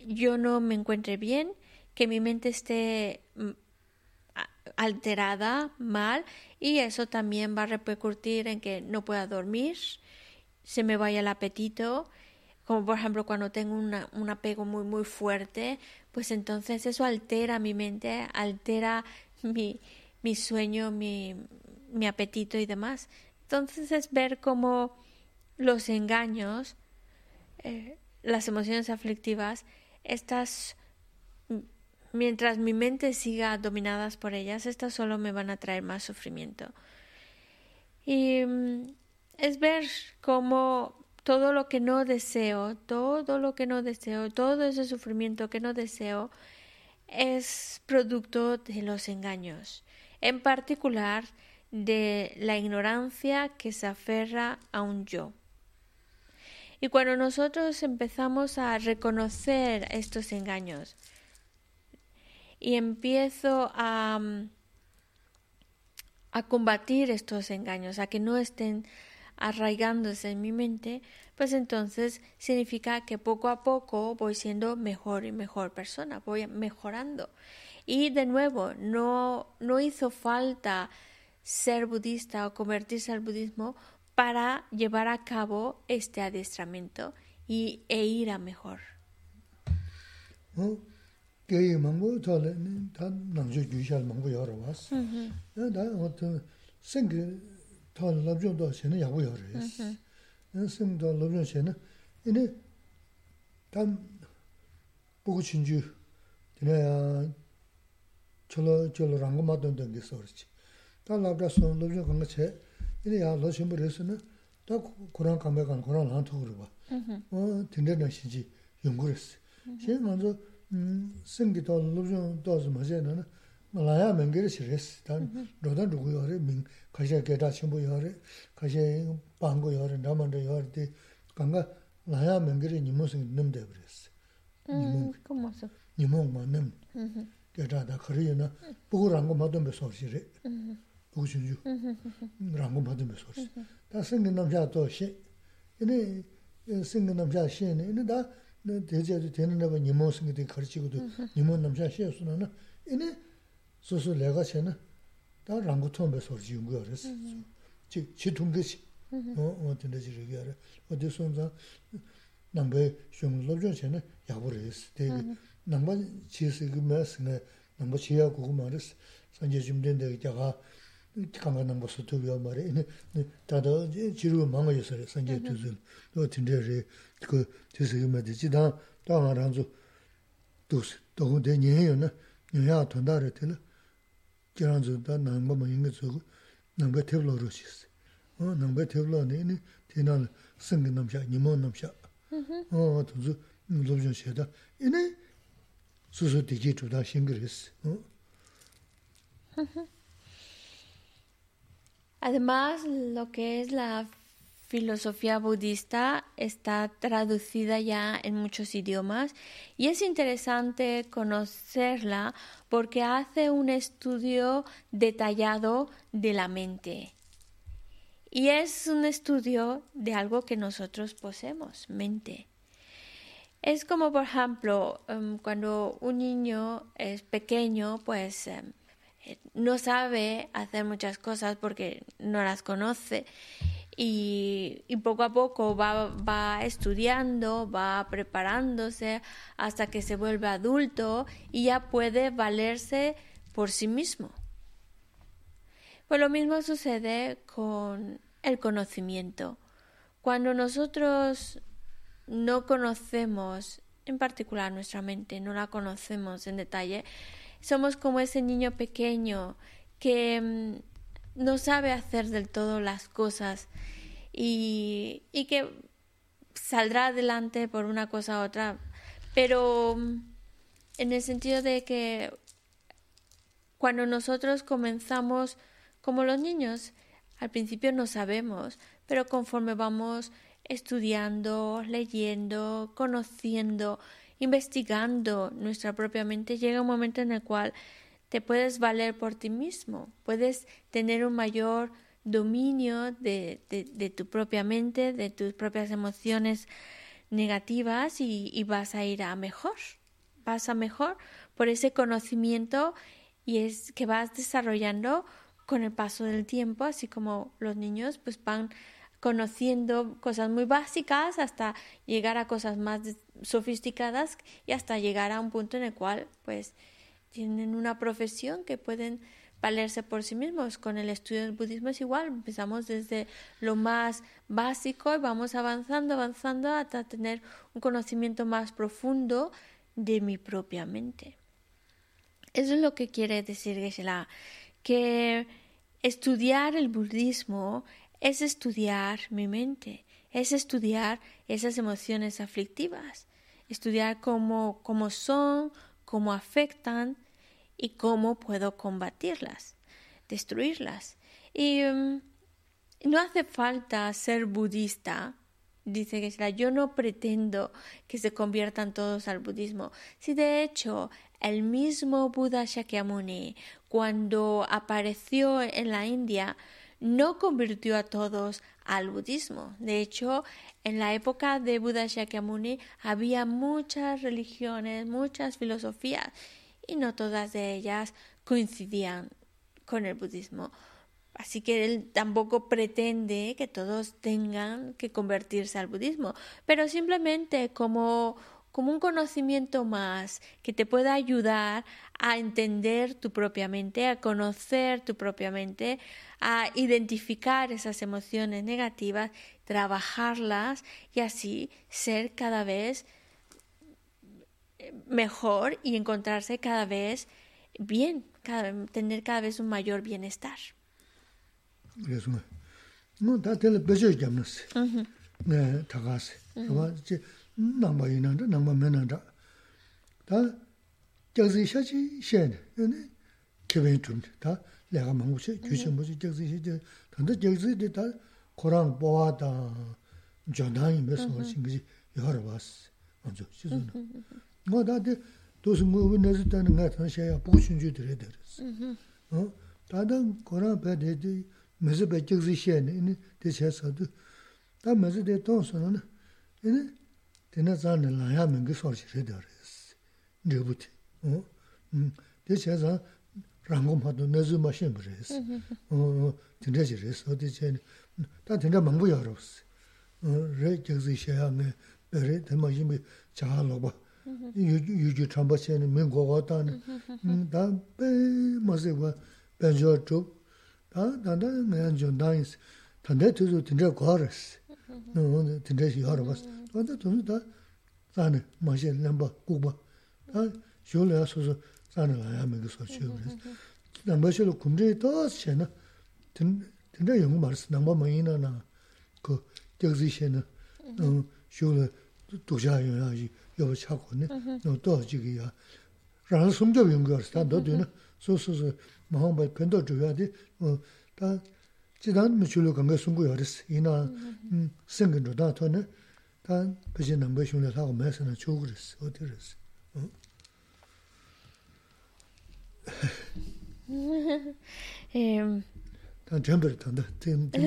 yo no me encuentre bien, que mi mente esté mm, alterada, mal, y eso también va a repercutir en que no pueda dormir, se me vaya el apetito, como por ejemplo cuando tengo un apego muy muy fuerte, pues entonces eso altera mi mente, altera mi, mi sueño, mi, mi apetito y demás. Entonces es ver cómo los engaños, eh, las emociones aflictivas, estas, mientras mi mente siga dominadas por ellas, estas solo me van a traer más sufrimiento. Y mm, es ver cómo todo lo que no deseo, todo lo que no deseo, todo ese sufrimiento que no deseo, es producto de los engaños, en particular de la ignorancia que se aferra a un yo. Y cuando nosotros empezamos a reconocer estos engaños y empiezo a, a combatir estos engaños, a que no estén arraigándose en mi mente, pues entonces significa que poco a poco voy siendo mejor y mejor persona, voy mejorando. Y de nuevo, no, no hizo falta ser budista o convertirse al budismo para llevar a cabo este adiestramiento y, e ir a mejor. 다 럽정도 세는 야고 요래. 연습도 럽정 세는 이네 담 보고 친주 되나 졸로 졸로랑 거 맞던 게 소리지. 다 럽다 손 럽정 간 거체 이네 야 로심부 레스는 다 고랑 감에 간 고랑 한 통으로 봐. 어 된다는 시지 연구했어. 제 먼저 음 생기도 럽정 도즈 맞아야 되나? kaxia pango yore, namanda yore, di kanga laya mengiri nimo singi nimde bres. Nimo ma nim. Geta da kari yana, buku rango madumbe sorsi re. Buku chunju, rango madumbe sorsi. Da singi namsha to she, ini singi namsha she, ini da deja di tena naba nimo singi di kari chigo do, nimo namsha she suna na, ini susu lega che na, 다 랑고 톰베 소지 용거레스 지 지통게시 어 어떤 데지 얘기하래 어디 손자 남베 숑로 전에 야보레스 되게 남바 지스 그 말씀에 남바 지야 그거 말스 선제 좀 된데 제가 강가 남바 소토비어 말에 네 다도 지루 망어여서 선제 두줄 또 진짜리 그 지스 그 말이지 다 다만한조 도스 또 되냐요나 냐 돈다를 때는 kiranzu da nangba ma inga tsugu nangba teblo roshis. Nangba teblo ne ini tena singa namsha, nimo namsha. Mm-hmm. Tunzu lobzhan sheda. Ini susu digi chubda shingiris. Mm-hmm. Además, lo que es la filosofía budista está traducida ya en muchos idiomas y es interesante conocerla porque hace un estudio detallado de la mente. Y es un estudio de algo que nosotros poseemos, mente. Es como, por ejemplo, em, cuando un niño es pequeño, pues em, no sabe hacer muchas cosas porque no las conoce y, poco a poco va, va, estudiando, va preparándose hasta que se vuelve adulto y ya puede valerse por sí mismo. Pues lo mismo sucede con el conocimiento. Cuando nosotros no conocemos, en particular nuestra mente, no la conocemos en detalle, somos como ese niño pequeño que mm, no sabe hacer del todo las cosas y, y que saldrá adelante por una cosa u otra, pero mm, en el sentido de que Cuando nosotros comenzamos como los niños, al principio no sabemos, pero conforme vamos estudiando, leyendo, conociendo, investigando nuestra propia mente, llega un momento en el cual te puedes valer por ti mismo, puedes tener un mayor dominio de, de, tu propia mente, de tus propias emociones negativas y, y, vas a ir a mejor, vas a mejor por ese conocimiento y es que vas desarrollando con el paso del tiempo, así como los niños pues van conociendo cosas muy básicas hasta llegar a cosas más sofisticadas y hasta llegar a un punto en el cual pues tienen una profesión que pueden valerse por sí mismos. Con el estudio del budismo es igual, empezamos desde lo más básico y vamos avanzando, avanzando hasta tener un conocimiento más profundo de mi propia mente. Eso es lo que quiere decir Geshe-la, que estudiar el budismo es estudiar mi mente, es estudiar esas emociones aflictivas, estudiar cómo, cómo son, cómo afectan y cómo puedo combatirlas, destruirlas. Y mm, no hace falta ser budista. Dice que yo no pretendo que se conviertan todos al budismo. Si de hecho el mismo Buda Shakyamuni, cuando apareció en la India, no convirtió a todos al budismo. De hecho, en la época de Buda Shakyamuni había muchas religiones, muchas filosofías, y no todas de ellas coincidían con el budismo. Así que él tampoco pretende que todos tengan que convertirse al budismo, pero simplemente como como un conocimiento más que te pueda ayudar a entender tu propia mente, a conocer tu propia mente, a identificar esas emociones negativas, trabajarlas y así ser cada vez mejor y encontrarse cada vez bien, tener cada vez un mayor bienestar. 내가 망고시 규제 뭐지 저기 이제 근데 저기 다 코란 보아다. 전단이 무슨 무슨 그지. 여러 봤어. 먼저 시선 뭐 다들 도스 뭐 내졌다는 거 다시야 보신 줄 들어야 되겠어. 어? 다들 코란 배대지 무슨 배적지 시에는 대체서도 다 무슨 대통선은 이제 되나 잔을 나야 맹기 소리 들어.야 되겠어? 어 대체서 rāngu mātō nāzu mā shēmbu rēs, mm-hmm. tīndrā shī rēs, o tī chēni, tā tīndrā māngbū yā rōs, rē gyagzī shēyā ngē, bē rē tī mā shīmbi chāhā lōba, mm-hmm. yu jū chāmbā chēni, mē ngō gō tā nē, mm-hmm. tā bē mā sē guā, bē njō chū, tā tā tā ngā yā njō nā yīs, tā ndē tū sū tīndrā gō rēs, tīndrā shī yā rōs, tā tā tū sū tā, tā nē, mā shē lēmbā, gūgbā, tā shū lē yā sū sū, zāna lāyā mēgī sō chīyō rēs. Nāmbā shīlō kumdhī tōs shē na, tīndā yōngu mā rēs, nāmbā mā yīnā nā, kō tiak zī shē na, shō lā dōshā yō yā yī, yō bā chā kō nē, nō tō jī kī yā. Rāna sōmchō yōngu rēs, tā dō tū na, sō sō sō mā hōng bā pēntō chū yā tī, tā jitān mā shīlō kāngā sōngu yō rēs, yīnā sēngi rō tā tō nē, tā pēshī nāmbā shīlō tā kō mē sā na chō rēs, [laughs]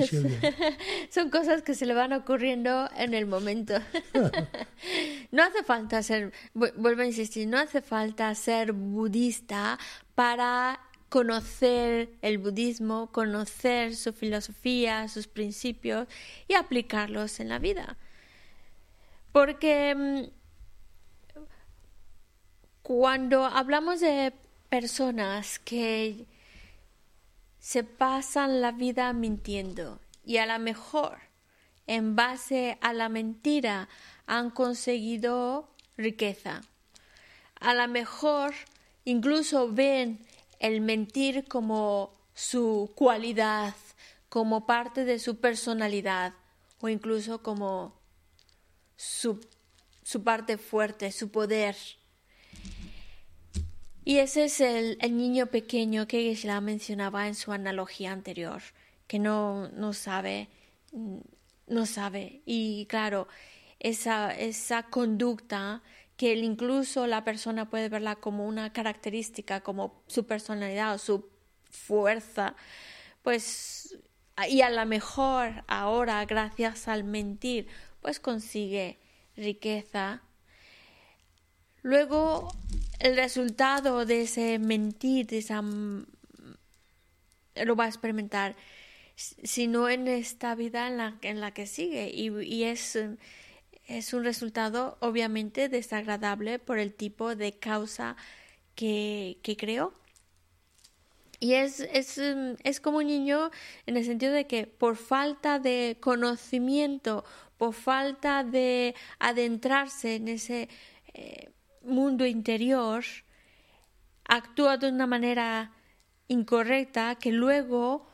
shēgī. [laughs] Son cosas que se le van ocurriendo en el momento. [laughs] no hace falta ser, vuelvo a insistir, no hace falta ser budista para conocer el budismo, conocer su filosofía, sus principios y aplicarlos en la vida. Porque mm, cuando hablamos de personas que se pasan la vida mintiendo y a lo mejor en base a la mentira han conseguido riqueza, a lo mejor incluso ven el mentir como su cualidad, como parte de su personalidad o incluso como su, parte fuerte, su poder. Y ese es el, niño pequeño que Geshe-la mencionaba en su analogía anterior, que no, no sabe, no sabe. Y claro, esa, esa conducta que incluso la persona puede verla como una característica, como su personalidad o su fuerza, pues y a lo mejor ahora gracias al mentir pues consigue riqueza. Luego el resultado de ese mentir, de esa, lo va a experimentar, sino en esta vida en la, en la que sigue y, y es es un resultado obviamente desagradable por el tipo de causa que, que creó. Y es, es, es, como un niño en el sentido de que por falta de conocimiento, por falta de adentrarse en ese eh, mundo interior, actúa de una manera incorrecta que luego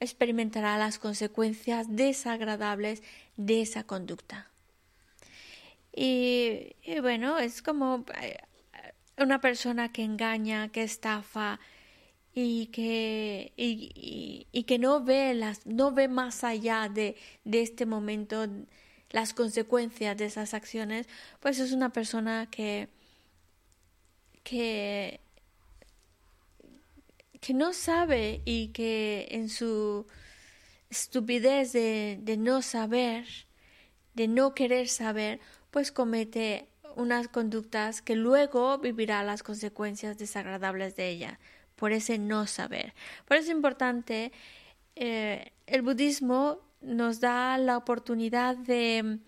experimentará las consecuencias desagradables de esa conducta. Y, bueno, es como eh, una persona que engaña, que estafa y que, y, que no ve, las, no ve más allá de, de este momento las consecuencias de esas acciones, pues es una persona que, que, que no sabe y que en su estupidez de, de no saber, de no querer saber, pues comete unas conductas que luego vivirá las consecuencias desagradables de ella, por ese no saber. Por eso es importante, eh, el budismo nos da la oportunidad de,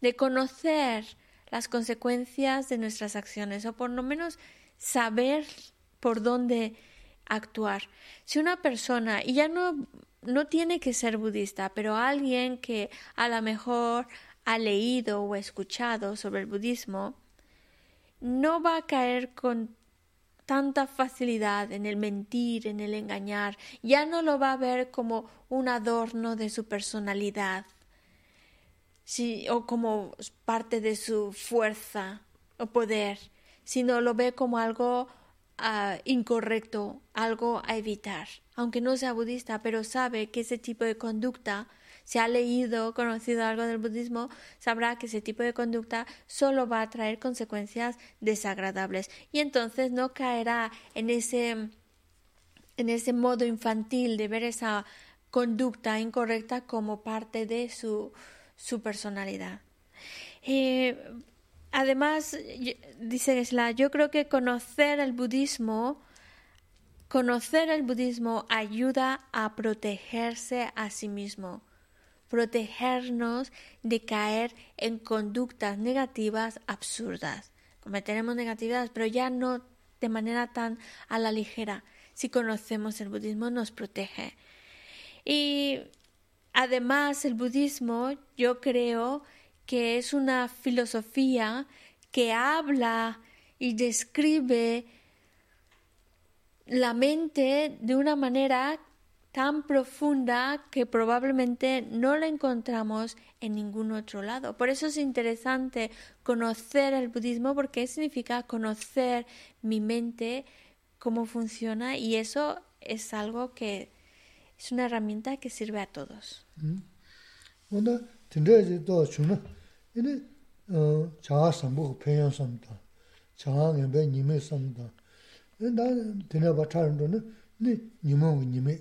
de conocer las consecuencias de nuestras acciones o por lo menos saber por dónde actuar. Si una persona, y ya no, no tiene que ser budista, pero alguien que a lo mejor ha leído o escuchado sobre el budismo, no va a caer con tanta facilidad en el mentir, en el engañar, ya no lo va a ver como un adorno de su personalidad, o como parte de su fuerza o poder, sino lo ve como algo ah, incorrecto, algo a evitar. Aunque no sea budista, pero sabe que ese tipo de conducta si ha leído, conocido algo del budismo, sabrá que ese tipo de conducta solo va a traer consecuencias desagradables y entonces no caerá en ese, en ese modo infantil de ver esa conducta incorrecta como parte de su, su personalidad. Eh, además, dice Gesla, yo creo que conocer el budismo, conocer el budismo ayuda a protegerse a sí mismo protegernos de caer en conductas negativas absurdas. Cometeremos negatividades, pero ya no de manera tan a la ligera. Si conocemos el budismo nos protege. Y además el budismo yo creo que es una filosofía que habla y describe la mente de una manera tan profunda que probablemente no la encontramos en ningún otro lado. Por eso es interesante conocer el budismo porque significa conocer mi mente, cómo funciona y eso es algo que es una herramienta que sirve a todos. Hmm. Onda tendré do chuna ene uh, chaga sambu pheyan samta chaga ngbe nime samta enda tendré ba charin do ne ne nimo nime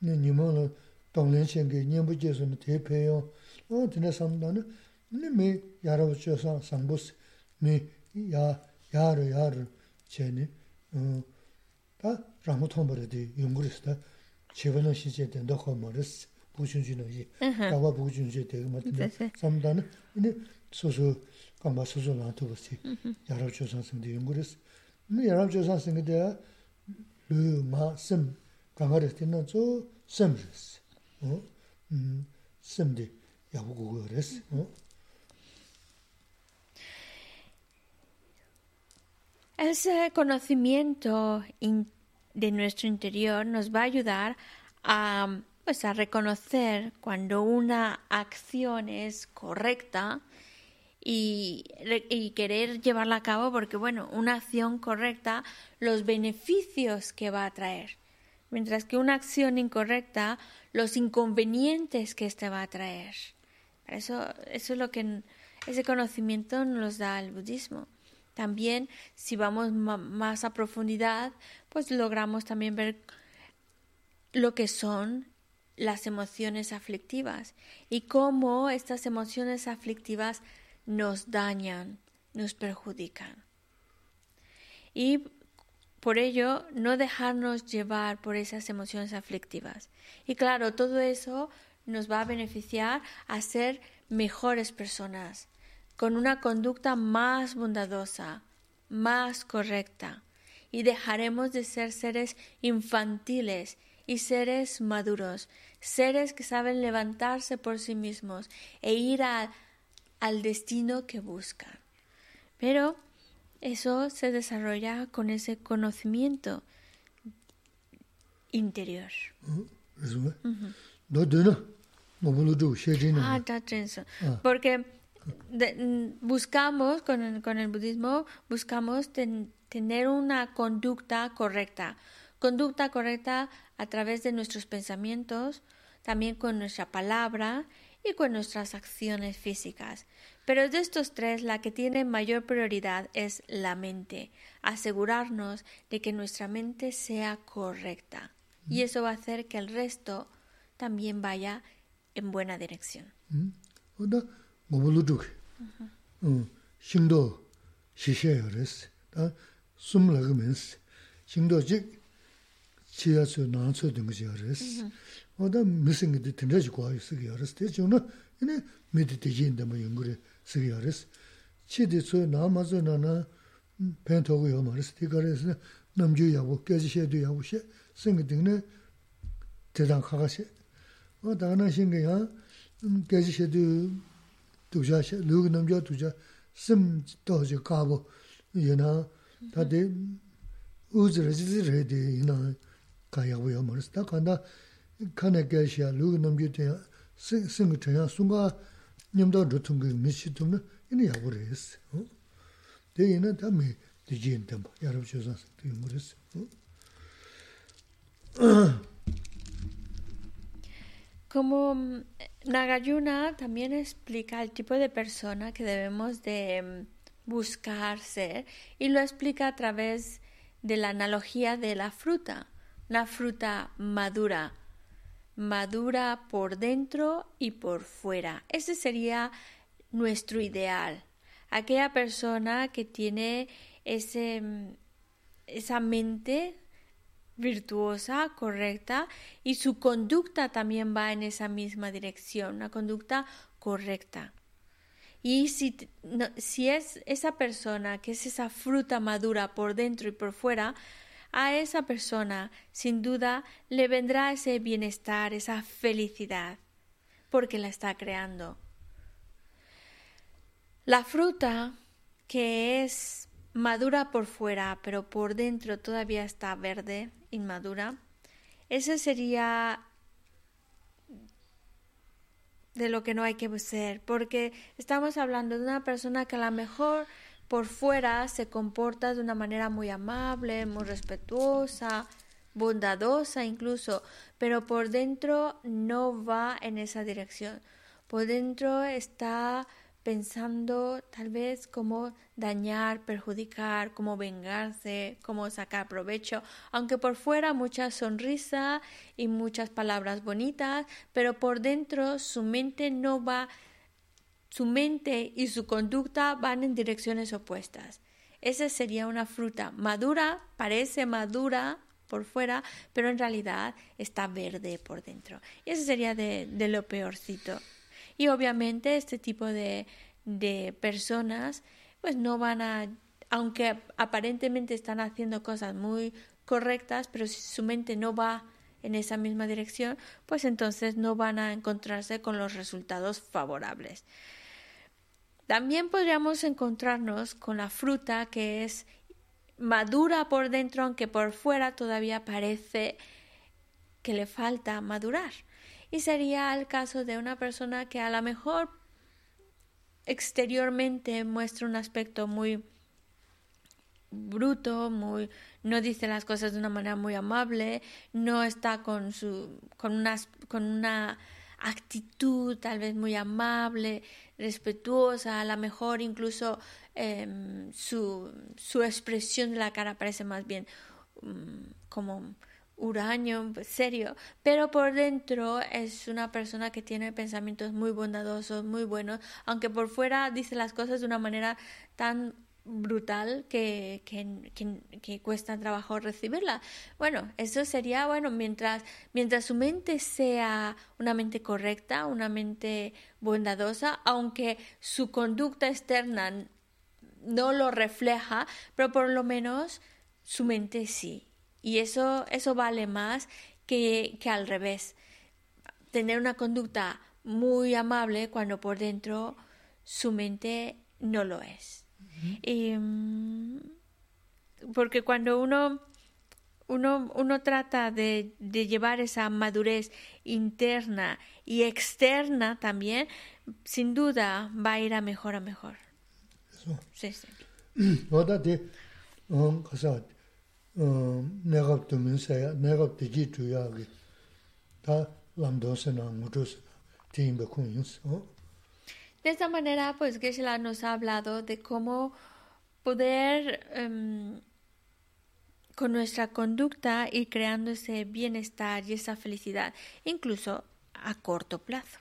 ne nimo no tonglen chen ge nyembu je so ne te pheyo o tendré samta ne ne me yaro che sa sambu me ya yaro yaro che ne uh, ta ramu thombre de yungurista 제번은 시제 된다 허머스 부준준이 나와 부준주 되게 맞는데 삼단은 근데 소소 감바 소소 나한테 보시 여러 조선생들 연구를 근데 여러 조선생들 르마슴 강화를 했는 저 셈스 어 셈데 야고 그랬어 어 Ese conocimiento in de nuestro interior nos va a ayudar a, pues, a reconocer cuando una acción es correcta y, y, querer llevarla a cabo porque, bueno, una acción correcta, los beneficios que va a traer. Mientras que una acción incorrecta, los inconvenientes que éste va a traer. Eso, eso es lo que ese conocimiento nos da el budismo. También, si vamos más a profundidad, pues logramos también ver lo que son las emociones aflictivas y cómo estas emociones aflictivas nos dañan, nos perjudican. Y por ello, no dejarnos llevar por esas emociones aflictivas. Y claro, todo eso nos va a beneficiar a ser mejores personas, con una conducta más bondadosa, más correcta, y dejaremos de ser seres infantiles y seres maduros, seres que saben levantarse por sí mismos e ir al destino que buscan. Pero eso se desarrolla con ese conocimiento interior. Ah, Porque buscamos, con el, con el budismo, buscamos tener una conducta correcta. Conducta correcta a través de nuestros pensamientos, también con nuestra palabra y con nuestras acciones físicas. Pero de estos tres, la que tiene mayor prioridad es la mente, asegurarnos de que nuestra mente sea correcta. Y eso va a hacer que el resto también vaya en buena dirección. 숨을 하면서 신도직 지하수 나서 된 것이 알았어. 뭐다 무슨 게 된다지 고아이 쓰기 알았어. 저는 이제 메디테이션도 뭐 연구를 쓰기 알았어. 치디서 나마서 나나 벤토고 요 말았어. 그래서 남주야고 깨지셔도 야고시 생기 등네 대단 가가시. 어 다나 신게야 깨지셔도 두자시 루그 남자 두자 심 도지 가고 얘나 shingi yaa gaji shedu dukja she, lugu namju dukja, sim toji kaabu yaa tadi uzi rajizi raydi yaa ka yaabu yaa maris. Da kanda kane gaji yaa, lugu namju tingi singi tingi sunga nyamdaa rutungi mishi tumna, Como mm, Nagayuna también explica el tipo de persona que debemos de mm, buscar ser y lo explica a través de la analogía de la fruta, una fruta madura, madura por dentro y por fuera. Ese sería nuestro ideal, aquella persona que tiene ese, esa mente virtuosa, correcta, y su conducta también va en esa misma dirección, una conducta correcta. Y si, si es esa persona que es esa fruta madura por dentro y por fuera, a esa persona sin duda le vendrá ese bienestar, esa felicidad, porque la está creando. La fruta que es madura por fuera, pero por dentro todavía está verde, inmadura, ese sería de lo que no hay que ser, porque estamos hablando de una persona que a lo mejor por fuera se comporta de una manera muy amable, muy respetuosa, bondadosa incluso, pero por dentro no va en esa dirección. Por dentro está pensando tal vez cómo dañar, perjudicar, cómo vengarse, cómo sacar provecho, aunque por fuera mucha sonrisa y muchas palabras bonitas, pero por dentro su mente no va, su mente y su conducta van en direcciones opuestas. Esa sería una fruta madura, parece madura por fuera, pero en realidad está verde por dentro. Y eso sería de, de lo peorcito. Y obviamente este tipo de, de personas pues no van a, aunque aparentemente están haciendo cosas muy correctas, pero si su mente no va en esa misma dirección, pues entonces no van a encontrarse con los resultados favorables. También podríamos encontrarnos con la fruta que es madura por dentro, aunque por fuera todavía parece que le falta madurar. Y sería el caso de una persona que a lo mejor exteriormente muestra un aspecto muy bruto, muy no dice las cosas de una manera muy amable, no está con su con una con una actitud tal vez muy amable, respetuosa, a lo mejor incluso em, su, su expresión de la cara parece más bien mm, como huraño, serio, pero por dentro es una persona que tiene pensamientos muy bondadosos, muy buenos, aunque por fuera dice las cosas de una manera tan brutal que, que, que, cuesta trabajo recibirla. Bueno, eso sería, bueno, mientras, mientras su mente sea una mente correcta, una mente bondadosa, aunque su conducta externa no lo refleja, pero por lo menos su mente sí. Y eso, eso vale más que, que al revés. Tener una conducta muy amable cuando por dentro su mente no lo es. Mm, porque cuando uno, uno, uno trata de, de, llevar esa madurez interna y externa también, sin duda va a ir a mejor a mejor. Sí, sí. [clears throat] De esta manera, pues Geshe-la nos ha hablado de cómo poder um, con nuestra conducta ir creando ese bienestar y esa felicidad, incluso a corto plazo.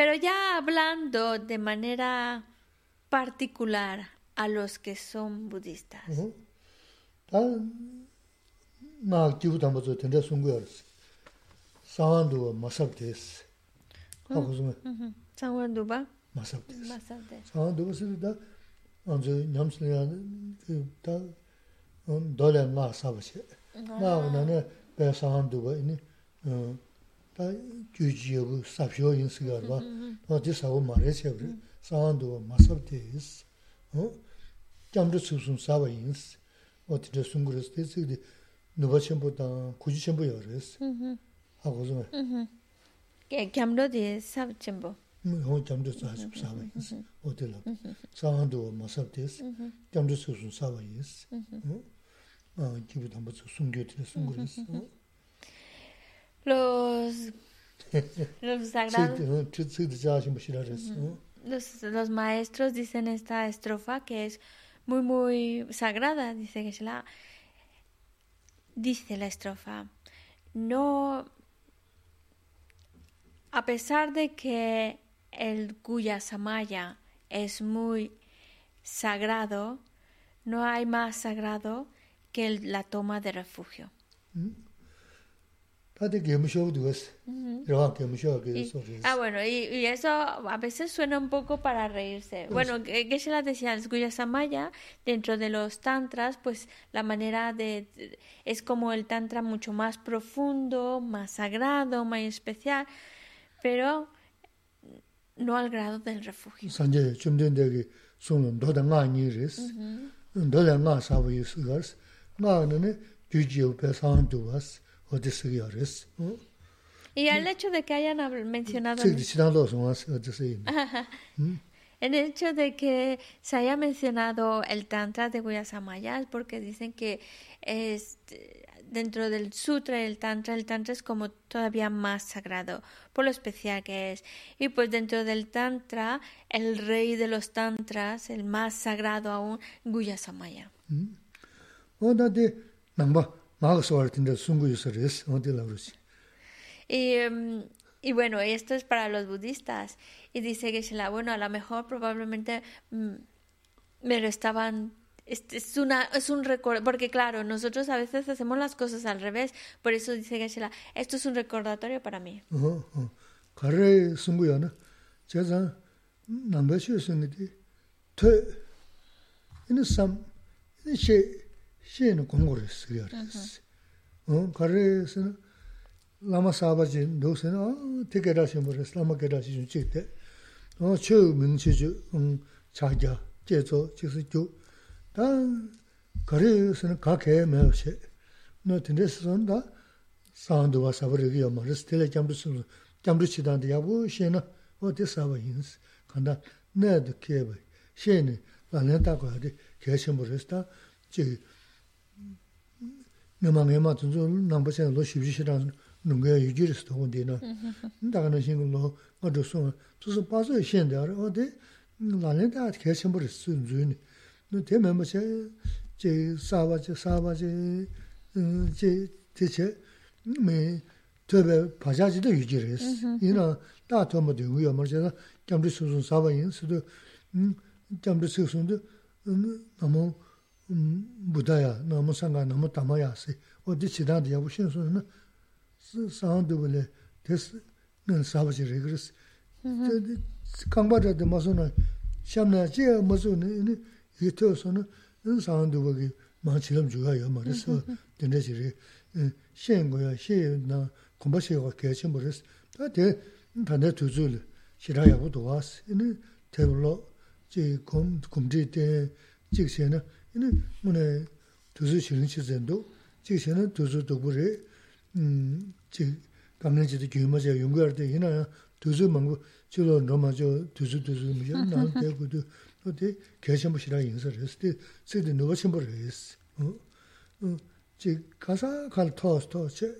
Pero ya hablando de manera particular a los que son budistas. 다 규지하고 삽쇼 인스가 봐. 어디 사고 말해서 그래. 상한도 마섭대 있어. 어? 잠도 수순 사바 인스. 어디서 숨그랬을 때 쓰기 누가 첨보다 굳이 첨보 열었어. 하고 좀. 게 잠도디 삽 첨보. 뭐 잠도 사십 사바 인스. 어디라. 상한도 마섭대 있어. 잠도 수순 사바 인스. 어? 어, 기분 한번 숨겨 드렸어. 그랬어. Los... Los sagrados... Los, los maestros dicen esta estrofa que es muy, muy sagrada. Dice que se la... Dice la estrofa, no, a pesar de que el Guya Samaya es muy sagrado, no hay más sagrado que la toma de refugio. ¿Mm? Ah, bueno, y, eso a veces suena un poco para reírse. Pues bueno, ¿qué se la decía? El Samaya, dentro de los tantras, pues la manera de... es como el tantra mucho más profundo, más sagrado, más especial, pero no al grado del refugio. Y el hecho de que hayan mencionado... El hecho de que se haya mencionado el Tantra de Guyasamaya es porque dicen que es, dentro del Sutra y el Tantra, el Tantra es como todavía más sagrado, por lo especial que es. Y pues dentro del Tantra, el rey de los Tantras, el más sagrado aún, Guyasamaya. Mm. Y, em, y bueno, esto es para los budistas. Y dice que la bueno, a lo mejor probablemente mm, me lo estaban es, una, es un recuerdo, porque claro, nosotros a veces hacemos las cosas al revés, por eso dice que esto es un recordatorio para mí. 시에는 공고를 쓰려 그랬어. 어, 그래서 라마 사바지 노세는 되게 다시 뭐를 라마 게다시 좀 찍대. 어, 최 민치주 음 자기야. 제조 직수교 다 그래서는 각해 매시 너 된데서는다 사운드와 사버리기요 말스 텔레 잠부스 잠부치단데 야고 시에는 어디 사바인스 간다 내도 케베 시에는 나는 다고 하디 개심으로스다 지 ngama ngama tsunzu nangpa sen lo shibshi shirang nunga yujiris togo di na. Daga na shingu lo nga dhusung, tsusu paso yu shen dara, o de lalin da kaya chenpuri tsunzu ni. Te memba che, che saba che, saba che, che, te che, me tobe pachaji da yujiris. Ina da tomba di nguyo mar che na, kiamri susun saba yin, sido, kiamri susun di, namo, 부다야 너무 상가 너무 담아야세 어디 지단데 야고 신수는 사운드블에 데스 는 사버지 레그스 강바자데 마소나 샴나지 마소는 유토소는 는 사운드블이 마치름 주가요 말했어 된데지리 신고야 시나 공부시가 계신 버렸어 다데 반대 두줄 싫어야고 도와스 이는 테블로 제 검, 검지 때 찍세는 nā jirē. xiān guya, xiān na kumbha xiā guya kia qiñ buris, ta te tanda tuzu li xirā yabu duwaas, ini tebu lo, ji kumdi ten, jik xiā na, ini muna tuzu xirin xi zindu, jik xiā na tuzu dubu ri, ji kamlan jida gyuma jia yungu arde, ina ya tuzu mangu, jilo roma jo tuzu tuzu mi ya, na te kudu, to te kia qiñ bu xirā yinsa res, te sidi nuwa qiñ bu res, 지 가사 갈 토스토 제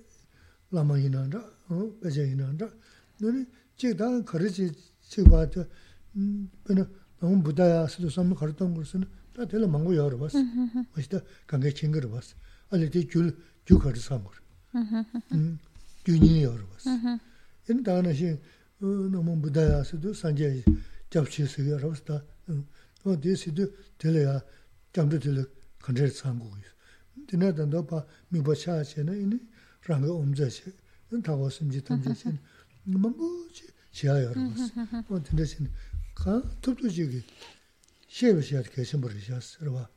라마 이나다 어 베제 이나다 너네 제다 거르지 지바도 음 그는 너무 부다야 수도 섬 가르던 것은 다 될 망고 여러 봤어 멋있다 관계 친구를 봤어 알리티 줄줄 거르 삼고 음 균이 여러 봤어 인 다나시 어 너무 부다야 수도 산제 잡치스 여러 봤다 어 디시도 될야 잠도 될 컨트롤 삼고 있어 dina danda pa mipa chaa che na ini ranga omza che, tawa simji tamja che, mambu che, chiya yaro mas. O dina che, ka tuptu chigi, xewe xeat ke shimbori xas rwa.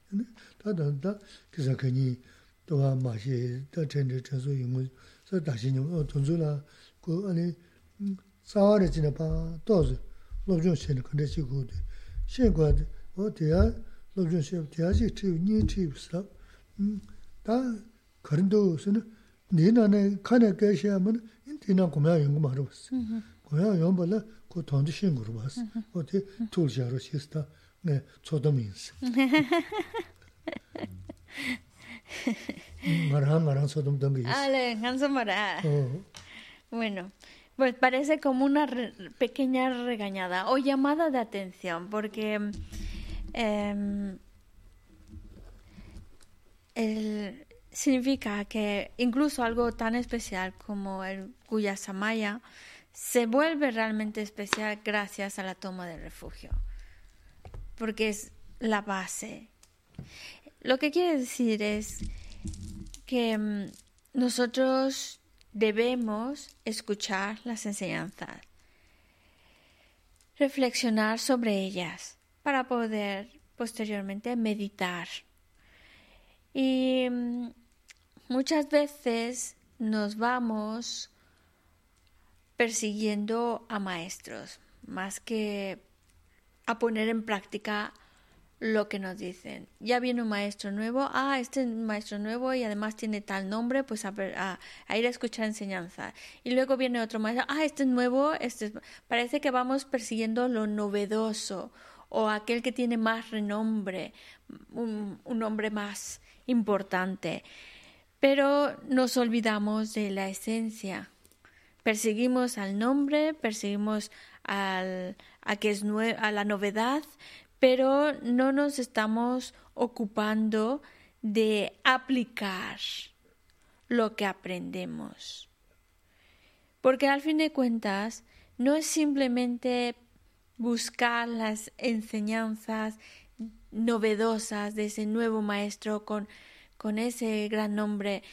Ta ta ta kisa kanyi tawa ma xe, ta chenri chenso yungu, sa dashi nyungu, tunzu la ku ane sawa re zina pa tozi lobzhung xe ni kanda xe ku di. Xe kwa di, o tiya lobzhung xe, tiya xe chiyu, nyi chiyu sab. Ta karindu sina, ni na ne kane kaya xe amana, in ti na kumya yungu ma rwa. Kumya yungu la ku tonzi xe ngu rwa. O ti tul xe rwa xe sta. 도 신 거로 봤어. 어디 툴자로 시스타 네 초도민스. 말한 말한 소돔 던게 있어. Ale, ganso mara. Bueno, pues parece como una re pequeña regañada o llamada de atención porque eh, el, significa que incluso algo tan especial como el Samaya se vuelve realmente especial gracias a la toma del refugio, porque es la base. Lo que quiere decir es que mm, nosotros debemos escuchar las enseñanzas, reflexionar sobre ellas para poder posteriormente meditar y mm, muchas veces nos vamos persiguiendo a maestros, más que a poner en práctica lo que nos dicen. Ya viene un maestro nuevo, ah, este es un maestro nuevo y además tiene tal nombre, pues a, ir a escuchar enseñanza. Y luego viene otro maestro, ah, este es nuevo, este parece que vamos persiguiendo lo novedoso o aquel que tiene más renombre, un, un nombre más importante, pero nos olvidamos de la esencia. Perseguimos al nombre, perseguimos al, a, la novedad, pero no nos estamos ocupando de aplicar lo que aprendemos. Porque al fin de cuentas no es simplemente buscar las enseñanzas novedosas de ese nuevo maestro con, con ese gran nombre.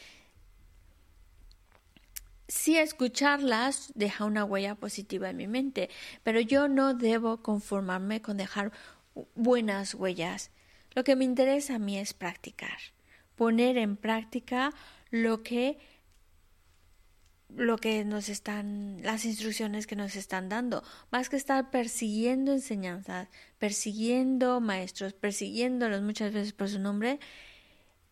Sí, escucharlas deja una huella positiva en mi mente, pero yo no debo conformarme con dejar buenas huellas. Lo que me interesa a mí es practicar, poner en práctica lo que lo que nos están, las instrucciones que nos están dando, más que estar persiguiendo enseñanzas, persiguiendo maestros, persiguiéndolos muchas veces por su nombre,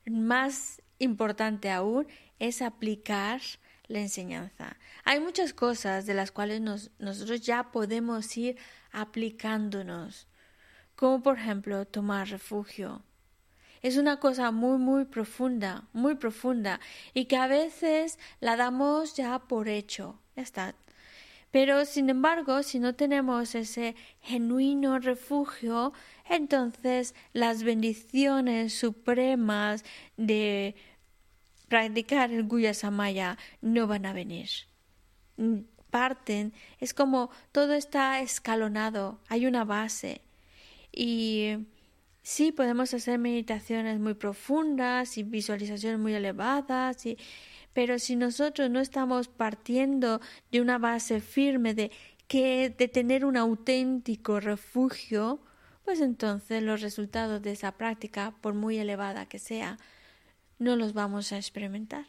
más importante aún es aplicar la enseñanza. Hay muchas cosas de las cuales nosotros ya podemos ir aplicándonos, como por ejemplo tomar refugio. Es una cosa muy, muy profunda, muy profunda, y que a veces la damos ya por hecho. Ya está. Pero, sin embargo, si no tenemos ese genuino refugio, entonces las bendiciones supremas de practicar el Guya Samaya no van a venir. Parten, es como todo está escalonado, hay una base. Y sí, podemos hacer meditaciones muy profundas y visualizaciones muy elevadas, y, pero si nosotros no estamos partiendo de una base firme de que de tener un auténtico refugio, pues entonces los resultados de esa práctica, por muy elevada que sea, no los vamos a experimentar.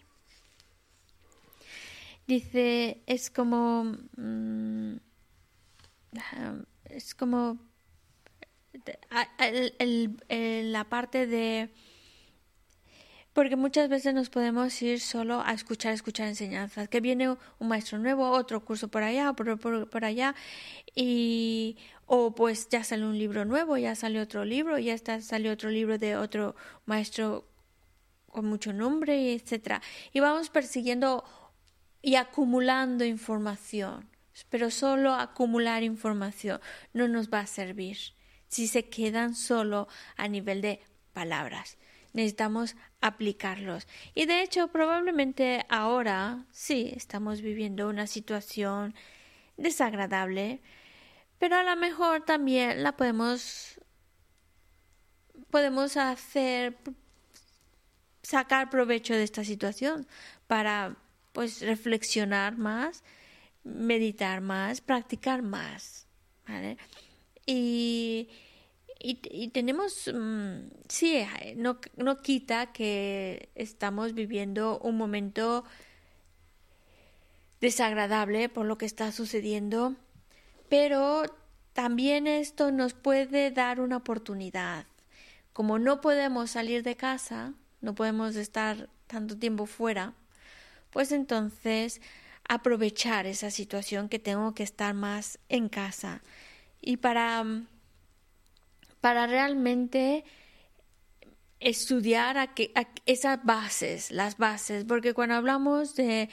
Dice, es como, mm, es como la parte de, porque muchas veces nos podemos ir solo a escuchar, escuchar enseñanzas, que viene un maestro nuevo, otro curso por allá, por, por, allá, y o pues ya sale un libro nuevo, ya sale otro libro, ya está, sale otro libro de otro maestro con mucho nombre, etcétera. Y vamos persiguiendo y acumulando información. Pero solo acumular información no nos va a servir si se quedan solo a nivel de palabras. Necesitamos aplicarlos. Y de hecho, probablemente ahora sí estamos viviendo una situación desagradable, pero a lo mejor también la podemos podemos hacer sacar provecho de esta situación para pues reflexionar más, meditar más, practicar más, ¿vale? Y, y, tenemos, mm, sí, no, no quita que estamos viviendo un momento desagradable por lo que está sucediendo, pero también esto nos puede dar una oportunidad. Como no podemos salir de casa, no podemos estar tanto tiempo fuera, pues entonces aprovechar esa situación que tengo que estar más en casa. Y para, para realmente estudiar a esas bases, las bases, porque cuando hablamos de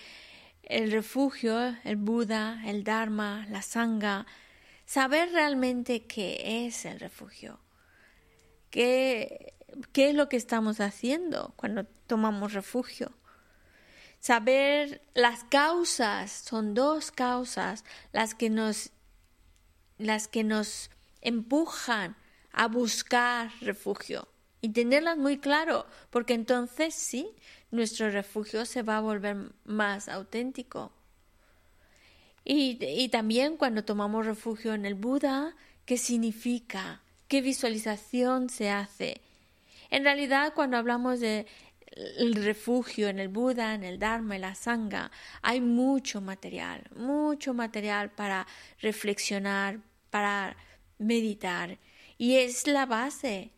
el refugio, el Buda, el Dharma, la Sangha, saber realmente qué es el refugio, qué qué es lo que estamos haciendo cuando tomamos refugio. Saber las causas, son dos causas las que nos, las que nos empujan a buscar refugio y tenerlas muy claro, porque entonces sí, nuestro refugio se va a volver más auténtico. Y, y también cuando tomamos refugio en el Buda, ¿qué significa? ¿Qué visualización se hace? En realidad, cuando hablamos de refugio en el Buda, en el Dharma, en la Sangha, hay mucho material, mucho material para reflexionar, para meditar. Y es la base.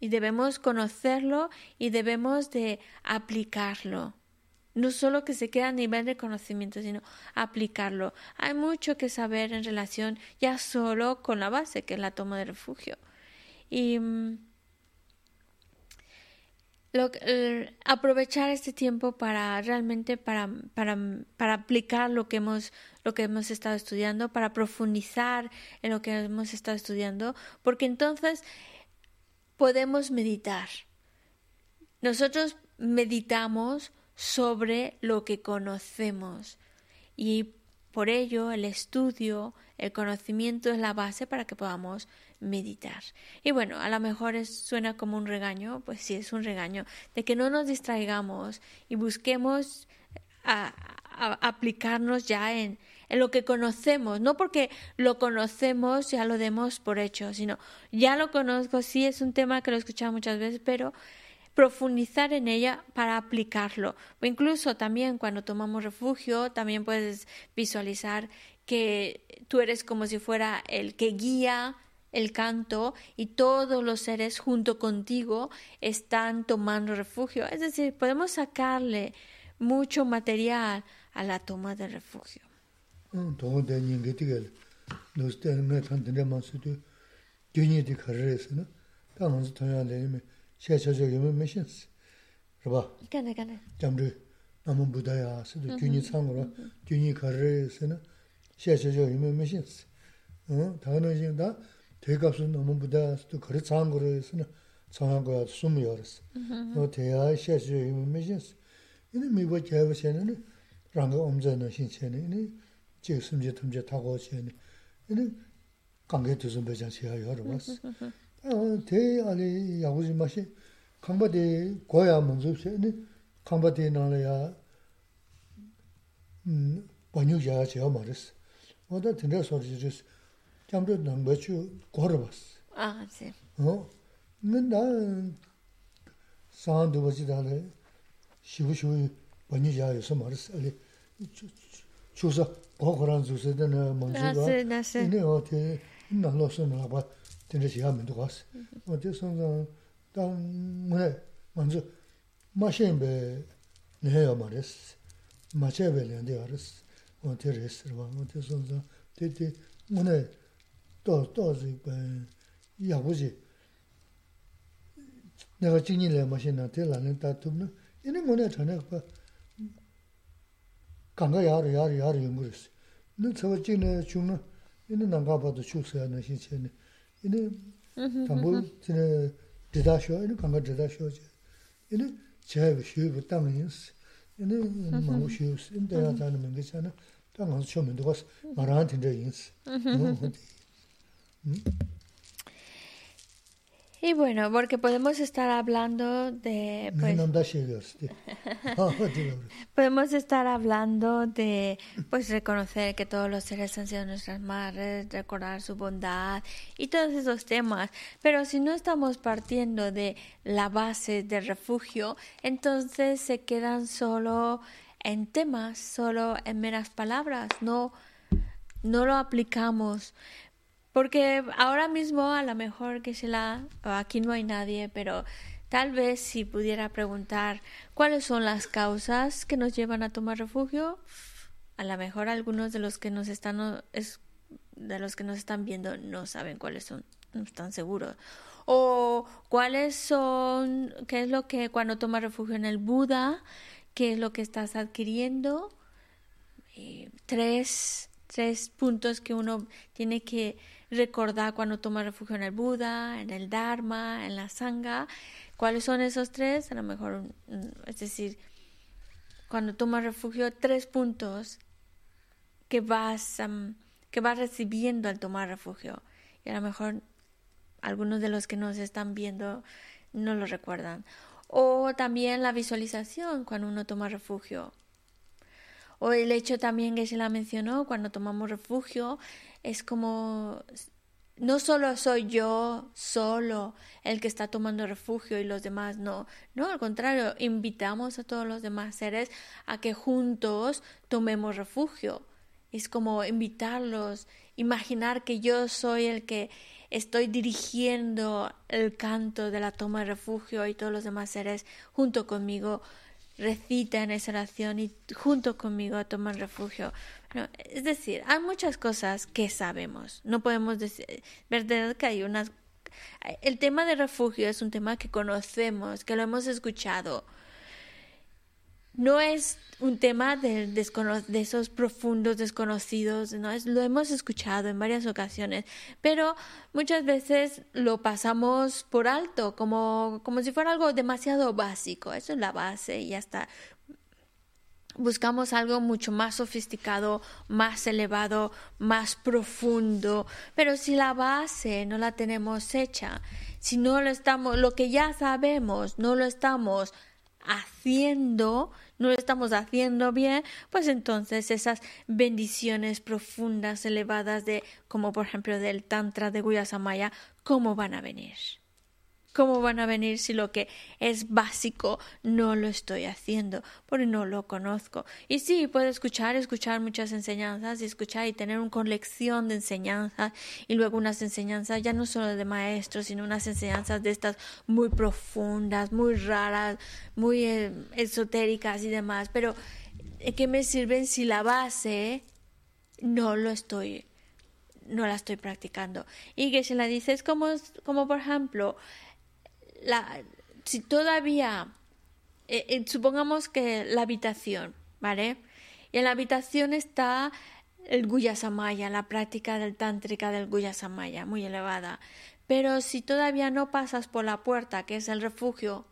Y debemos conocerlo y debemos de aplicarlo. No solo que se quede a nivel de conocimiento, sino aplicarlo. Hay mucho que saber en relación ya solo con la base, que es la toma de refugio. Y mm, aprovechar este tiempo para realmente para, para, para, aplicar lo que hemos lo que hemos estado estudiando para profundizar en lo que hemos estado estudiando porque entonces podemos meditar. Nosotros meditamos sobre lo que conocemos y por ello el estudio el conocimiento es la base para que podamos meditar. Y bueno, a lo mejor suena como un regaño, pues sí, es un regaño, de que no nos distraigamos y busquemos aplicarnos ya en, en lo que conocemos, no porque lo conocemos ya lo demos por hecho, sino ya lo conozco, sí es un tema que lo he escuchado muchas veces, pero profundizar en ella para aplicarlo. O incluso también cuando tomamos refugio, también puedes visualizar que tú eres como si fuera el que guía el canto y todos los seres junto contigo están tomando refugio. Es decir, podemos sacarle mucho material a la toma de refugio. xie xie xie yume me xin si. Raba? Gane, gane. Jamri, namun budaya si, gyuni tsangura, gyuni kari si na, xie xie xie yume me mm-hmm. xin si. Tagana xin da, 대갑수 너무 부다스도 거리 장거리에서는 정한 거 숨이어스. 어 대야 셰시 의미미스. 이는 미버 제버세는 랑가 엄전의 신체는 이니 지금 숨제 탐제 타고 시에는 이는 관계 두선 배장 제가 여러 봤어. tē āni yāguzi māshī kāmbā tē guāyā māngzūp sē, kāmbā tē nāla yā bānyū yā chayā mā rīs. Wādā tēndā sōr jī rīs, kiamchō nāngbā chū guāra bās. Ā, sē. Nā nā sāng dūpa chī tāla shivu shivu bānyū yā yā sā mā rīs, āli chūsā guā khurān zū sē tā nā māngzūp wā, nā sē, nā sē. Nā lō sō nā bā 진짜 제가 먼저 갔어. 어제 선상 당 뭐래 먼저 마셴베 내야 말했어. 마셴베는데 알았어. 어제 레스로 와. 어제 선상 되게 뭐래 또 또지 배 야부지 내가 진일에 마셴한테 라는 다툼은 얘네 뭐냐 전에 봐. 강가 야르 야르 야르 연구했어. 너 저거 진에 죽는 얘는 안 가봐도 죽어야 하는 신체는 이네 담보 진짜 디다쇼 이거 강가 디다쇼지 이네 제가 쉬고 담는스 이네 뭐 쉬우스 인데야 자는 게 있잖아 당 가서 쉬면 되고 말한테 인스 음 Y bueno, porque podemos estar hablando de... Pues, [laughs] podemos estar hablando de pues reconocer que todos los seres han sido nuestras madres, recordar su bondad y todos esos temas. Pero si no estamos partiendo de la base del refugio, entonces se quedan solo en temas, solo en meras palabras, no, no lo aplicamos. Porque ahora mismo a lo mejor que se la aquí no hay nadie, pero tal vez si pudiera preguntar cuáles son las causas que nos llevan a tomar refugio, a lo mejor algunos de los que nos están es, de los que nos están viendo no saben cuáles son, no están seguros. O cuáles son, qué es lo que cuando tomas refugio en el Buda, qué es lo que estás adquiriendo. Eh, tres, tres puntos que uno tiene que recordar cuando toma refugio en el Buda, en el Dharma, en la Sangha. ¿Cuáles son esos tres? A lo mejor, mm, es decir, cuando toma refugio, tres puntos que vas, que vas recibiendo al tomar refugio. Y a lo mejor algunos de los que nos están viendo no lo recuerdan. O también la visualización cuando uno toma refugio. O el hecho también que se la mencionó, cuando tomamos refugio, es como no solo soy yo solo el que está tomando refugio y los demás no. No, al contrario, invitamos a todos los demás seres a que juntos tomemos refugio. Es como invitarlos, imaginar que yo soy el que estoy dirigiendo el canto de la toma de refugio y todos los demás seres junto conmigo recitan esa oración y junto conmigo toman refugio. es decir, hay muchas cosas que sabemos. No podemos decir, verdad que hay unas... El tema de refugio es un tema que conocemos, que lo hemos escuchado, no es un tema de, de, esos profundos desconocidos, ¿no? Es, lo hemos escuchado en varias ocasiones, pero muchas veces lo pasamos por alto, como, como si fuera algo demasiado básico. Eso es la base y ya está. Buscamos algo mucho más sofisticado, más elevado, más profundo, pero si la base no la tenemos hecha, si no lo estamos, lo que ya sabemos, no lo estamos haciendo, no lo estamos haciendo bien, pues entonces esas bendiciones profundas, elevadas de, como por ejemplo del Tantra de Guyasamaya, ¿cómo van a venir? ¿Cómo van a venir si lo que es básico no lo estoy haciendo? Porque no lo conozco. Y sí, puedo escuchar, escuchar muchas enseñanzas y escuchar y tener una colección de enseñanzas y luego unas enseñanzas ya no solo de maestros, sino unas enseñanzas de estas muy profundas, muy raras, muy eh, esotéricas y demás. Pero ¿de qué me sirven si la base no lo estoy, no la estoy practicando? Y que se la dice, es como, como por ejemplo, la, si todavía, eh, eh, supongamos que la habitación, ¿vale? Y en la habitación está el Guya Samaya, la práctica del tántrica del Guya Samaya, muy elevada. Pero si todavía no pasas por la puerta, que es el refugio,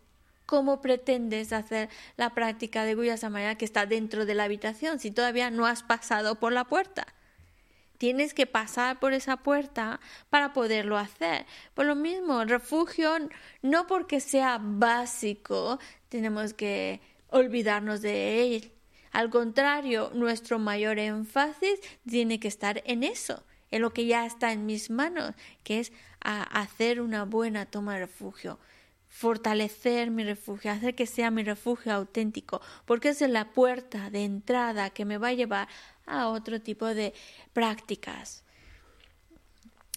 ¿cómo pretendes hacer la práctica de Guya Samaya que está dentro de la habitación si todavía no has pasado por la puerta? Tienes que pasar por esa puerta para poderlo hacer. Por lo mismo, refugio, no porque sea básico, tenemos que olvidarnos de él. Al contrario, nuestro mayor énfasis tiene que estar en eso, en lo que ya está en mis manos, que es hacer una buena toma de refugio fortalecer mi refugio, hacer que sea mi refugio auténtico, porque es la puerta de entrada que me va a llevar a otro tipo de prácticas.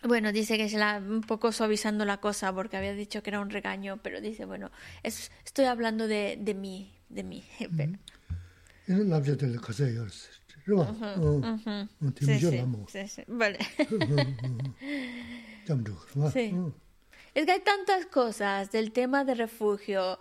Bueno, dice que se la un poco suavizando la cosa porque había dicho que era un regaño, pero dice, bueno, es, estoy hablando de, de mí, de mí. [laughs] Es que hay tantas cosas del tema de refugio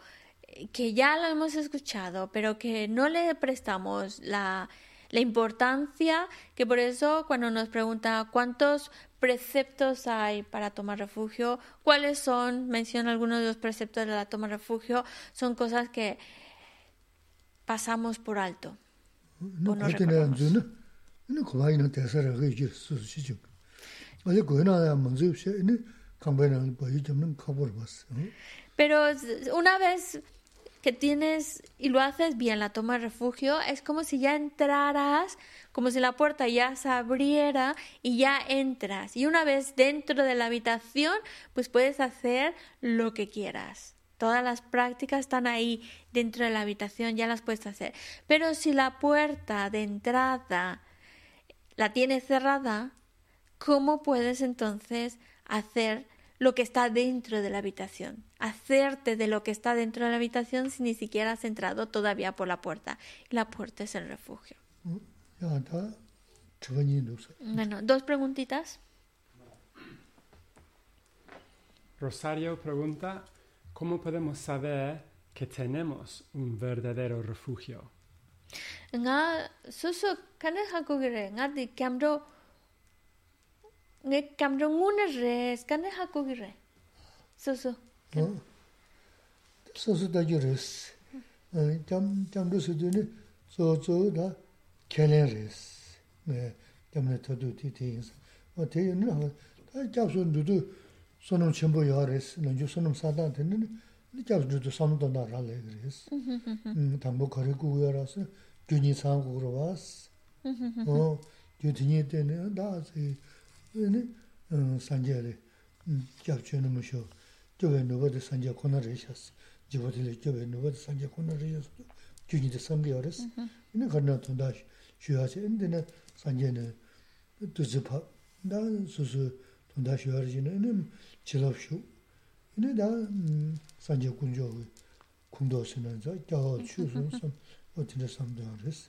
que ya lo hemos escuchado, pero que no le prestamos la la importancia que por eso cuando nos pregunta cuántos preceptos hay para tomar refugio, cuáles son, menciona algunos de los preceptos de la toma refugio, son cosas que pasamos por alto. No Pero una vez que tienes y lo haces bien, la toma de refugio, es como si ya entraras, como si la puerta ya se abriera y ya entras. Y una vez dentro de la habitación, pues puedes hacer lo que quieras. Todas las prácticas están ahí dentro de la habitación, ya las puedes hacer. Pero si la puerta de entrada la tienes cerrada, ¿cómo puedes entonces hacer lo que está dentro de la habitación, hacerte de lo que está dentro de la habitación si ni siquiera has entrado todavía por la puerta. la puerta es el refugio. Bueno, dos preguntitas. Rosario pregunta, ¿cómo podemos saber que tenemos un verdadero refugio? nge kam jong un re skan ne ha ko gi re so so so so da ju res tam tam du su du ne so so da kele res ne tam ne to du ti ti o te ne ha ta ja so du du so no chen bo ya res ne ju so no sa da ne ne ja du du so no da ra le res tam bo kare ku ya ras ju ni sang gu ro was o ju ti ni te ne da se sanje re, kyab chwe nama shio, kyobe nubo de sanje kona re shas, jibo tili kyobe nubo de sanje kona re shas, kyuni de sambi ya res, ina karna tonda shio ya se, ina dina sanje ne duzi pa, da susu tonda shio ya re shina, ina chilab shio, ina da sanje kunjo hui, kumdo sina, za kyawa chio sun sam, o tili sambi ya res,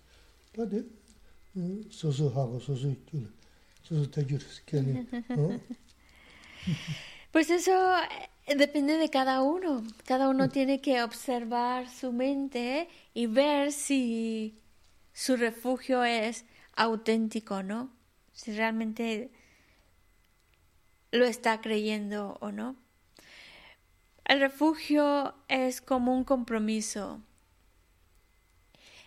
da de susu hago, susu kyuli, [laughs] Pues eso eh, depende de cada uno. Cada uno tiene que observar su mente y ver si su refugio es auténtico, ¿no? Si realmente lo está creyendo o no. El refugio es como un compromiso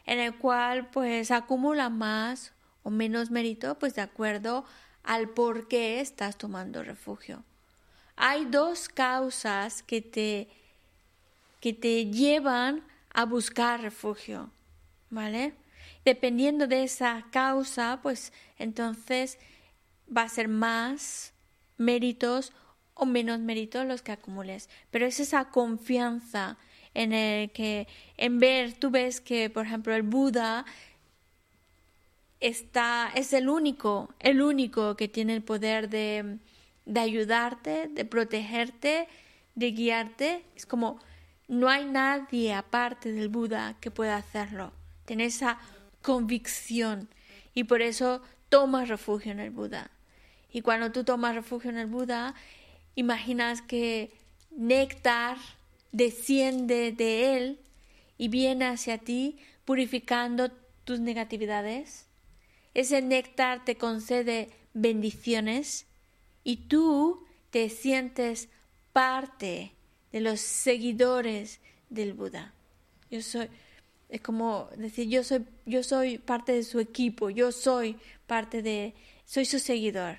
en el cual pues acumula más menos mérito, pues de acuerdo al por qué estás tomando refugio. Hay dos causas que te, que te llevan a buscar refugio, ¿vale? Dependiendo de esa causa, pues entonces va a ser más méritos o menos méritos los que acumules. Pero es esa confianza en el que, en ver, tú ves que, por ejemplo, el Buda está, es el único, el único que tiene el poder de, de ayudarte, de protegerte, de guiarte. Es como no hay nadie aparte del Buda que pueda hacerlo. Tener esa convicción y por eso tomas refugio en el Buda. Y cuando tú tomas refugio en el Buda, imaginas que néctar desciende de él y viene hacia ti purificando tus negatividades. Ese néctar te concede bendiciones y tú te sientes parte de los seguidores del Buda. Yo soy, es como decir, yo soy, yo soy parte de su equipo, yo soy parte de, soy su seguidor.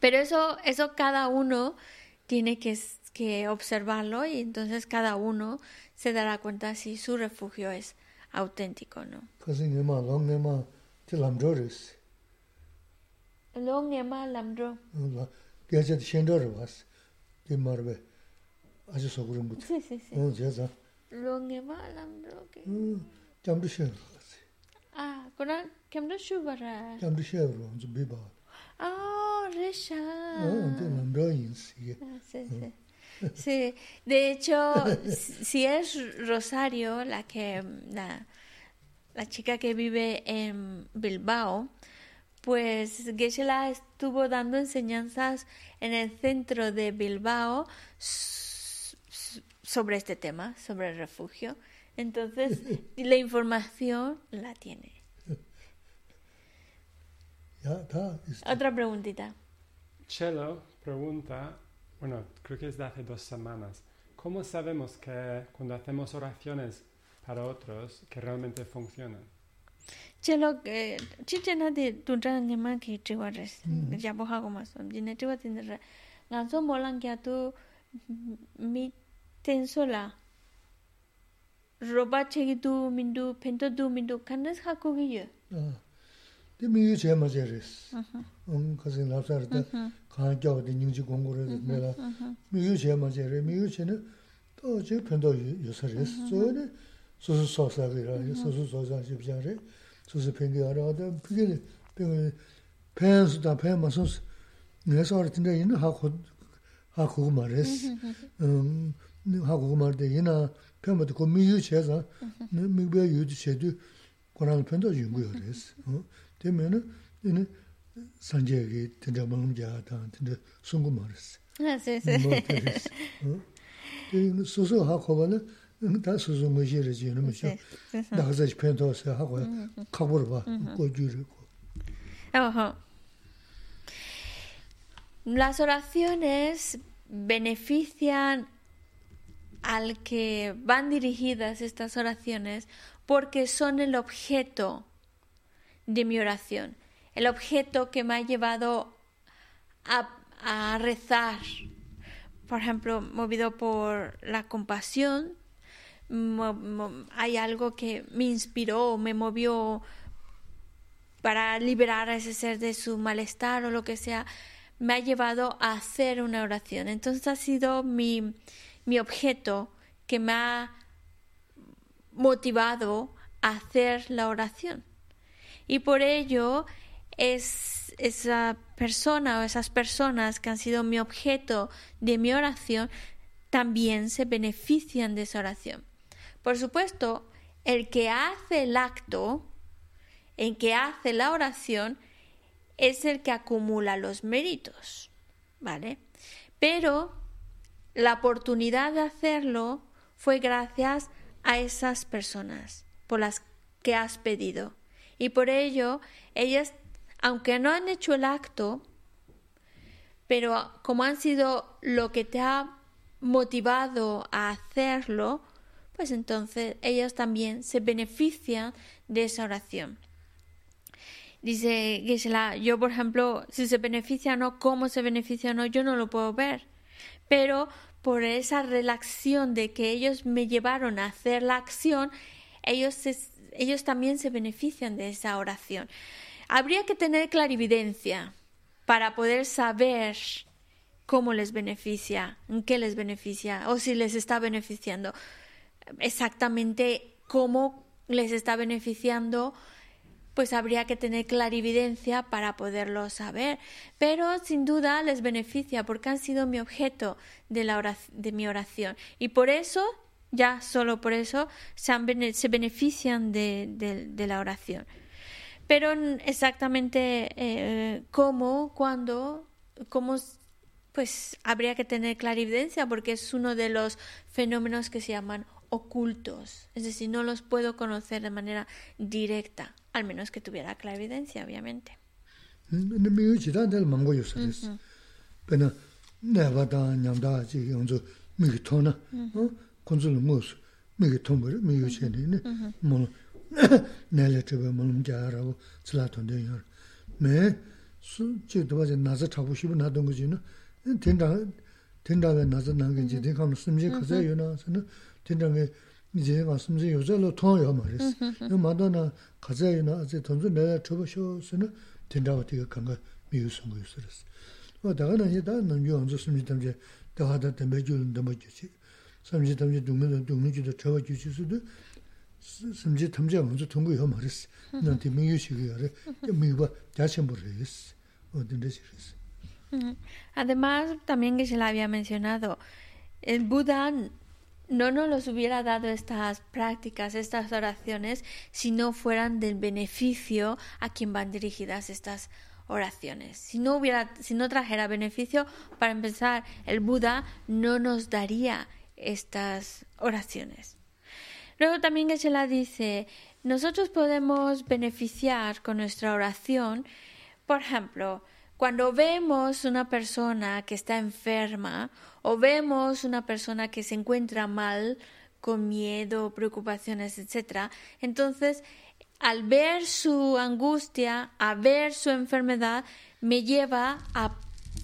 Pero eso, eso cada uno tiene que, que observarlo y entonces cada uno se dará cuenta si su refugio es auténtico, ¿no? Long ema lamdro. Gyaja shendor was. Di marbe. Aja sogurum but. Sí, sí, sí. Oh, jaza. Long ema lamdro ke. Jamdu shen. Ah, kona kemdo shubara. Jamdu shen ro, zo biba. Ah. Oh, de lamdro ins. Sí, sí. Sí, de hecho, [laughs] si es Rosario, la que la, la chica que vive en Bilbao, pues Geshe-la estuvo dando enseñanzas en el centro de Bilbao sobre este tema, sobre el refugio. Entonces, [laughs] la información la tiene. Otra preguntita. Chelo pregunta, bueno, creo que es de hace dos semanas. ¿Cómo sabemos que cuando hacemos oraciones para otros que realmente funcionan. Chelo, eh, chiche na de tuntra nyama ki chiwa res, jabo hago maso, jine chiwa tindra. Nganso molang kya tu mi tenso la, roba chegi du mindu, pento du mindu, kandas hako ki yo. Di mi yu che ma che res. Kasi napsar da kaan kya wadi nyingji gongo res, mi yu che ma che res, mi yu che ne, to che pento yu sa res. So ne, so so so sa ge ra so so so sa ji bi ja re 소스 팽게 알아다 피게 팽 팽스다 팽마소스 내가 어린데 있는 하고 하고 말했어 음 하고 말데 이나 팽마도 그 미유 제가 미베 유지 제도 고난 편도 연구를 했어 어 되면은 이는 산재기 진짜 먹음자다 근데 송구 말했어 아 세세 어 그 소소 하고 말은 다 소소 뭐지를 지는 뭐죠. 나가서 편도서 하고 각오를 봐. 고주르고. Ojo. Las oraciones benefician al que van dirigidas estas oraciones porque son el objeto de mi oración, el objeto que me ha llevado a, a rezar, por ejemplo, movido por la compasión, hay algo que me inspiró, me movió para liberar a ese ser de su malestar o lo que sea, me ha llevado a hacer una oración. Entonces ha sido mi, mi objeto que me ha motivado a hacer la oración. Y por ello es esa persona o esas personas que han sido mi objeto de mi oración también se benefician de esa oración. Por supuesto, el que hace el acto, el que hace la oración, es el que acumula los méritos, ¿vale? Pero la oportunidad de hacerlo fue gracias a esas personas por las que has pedido. Y por ello, ellas, aunque no han hecho el acto, pero como han sido lo que te ha motivado a hacerlo, pues entonces ellos también se benefician de esa oración. Dice Gisela, yo por ejemplo, si se beneficia o no, cómo se beneficia o no, yo no lo puedo ver. Pero por esa relación de que ellos me llevaron a hacer la acción, ellos, ellos también se benefician de esa oración. Habría que tener clarividencia para poder saber cómo les beneficia, en qué les beneficia o si les está beneficiando exactamente cómo les está beneficiando, pues habría que tener clarividencia para poderlo saber. Pero sin duda les beneficia porque han sido mi objeto de, la de mi oración. Y por eso ya solo por eso se, han se benefician de, de- de la oración. Pero exactamente eh, cómo, cuándo, cómo, pues habría que tener clarividencia porque es uno de los fenómenos que se llaman ocultos, es decir, no los puedo conocer de manera directa, al menos que tuviera clarividencia, obviamente. 단들 망고 요소です. 베나 네바다 냠다 지 용조 미기 토나 어 콘줄 무스 미기 토머 미유 쳔네 뭐 내려 저거 뭐는 자라고 슬라톤데 요. 네 수지도 바제 나서 잡고 싶은 나던 거지는 된다 된다에 나서 나게 이제 내가 무슨 심지 그저 요나서는 된다에 이제 가 심지 요절로 통해요 말이었어. 요 마다나 가자 요나 이제 돈좀 내가 줘보셔서는 된다고 되게 간거 미유선 거 있었어. 어 다가는 이제 다는 요언저 심지 담제 다하다 때문에 줄은 더 멋지지. 심지 담제 동네도 동네지도 저거 주시수도 심지 담제 먼저 통보요 말이었어. 나한테 미유식이 아래 미유가 자신 모르겠어. 어딘데 싶었어. Ujú. Además, también que se la había mencionado, el Buda n- no nos los hubiera dado estas prácticas, estas oraciones, si no fueran del beneficio a quien van dirigidas estas oraciones. Si no hubiera, si no trajera beneficio, para empezar, el Buda no nos daría estas oraciones. Luego también que se la dice, nosotros podemos beneficiar con nuestra oración, por ejemplo, cuando vemos una persona que está enferma o vemos una persona que se encuentra mal, con miedo, preocupaciones, etc., entonces al ver su angustia, a ver su enfermedad, me lleva a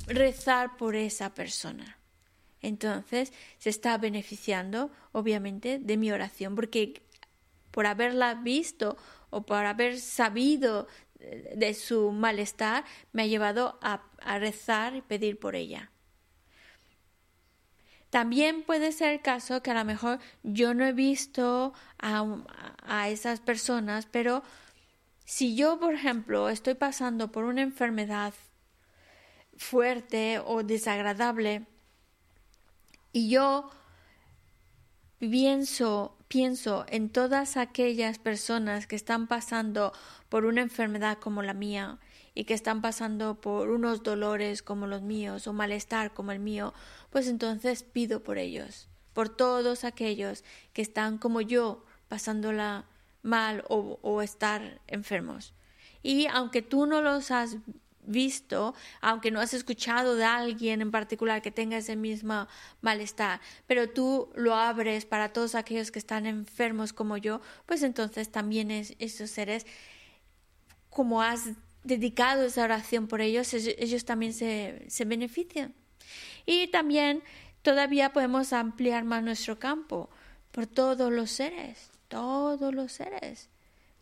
rezar por esa persona. Entonces se está beneficiando, obviamente, de mi oración, porque por haberla visto o por haber sabido de su malestar, me ha llevado a, rezar y pedir por ella. También puede ser el caso que a lo mejor yo no he visto a, a esas personas, pero si yo, por ejemplo, estoy pasando por una enfermedad fuerte o desagradable y yo pienso, pienso en todas aquellas personas que están pasando por una enfermedad como la mía y que están pasando por unos dolores como los míos o malestar como el mío, pues entonces pido por ellos, por todos aquellos que están como yo pasándola mal o, o estar enfermos. Y aunque tú no los has visto, aunque no has escuchado de alguien en particular que tenga ese mismo malestar, pero tú lo abres para todos aquellos que están enfermos como yo, pues entonces también es, esos seres, como has dedicado esa oración por ellos, ellos, ellos también se, se benefician. Y también todavía podemos ampliar más nuestro campo por todos los seres, todos los seres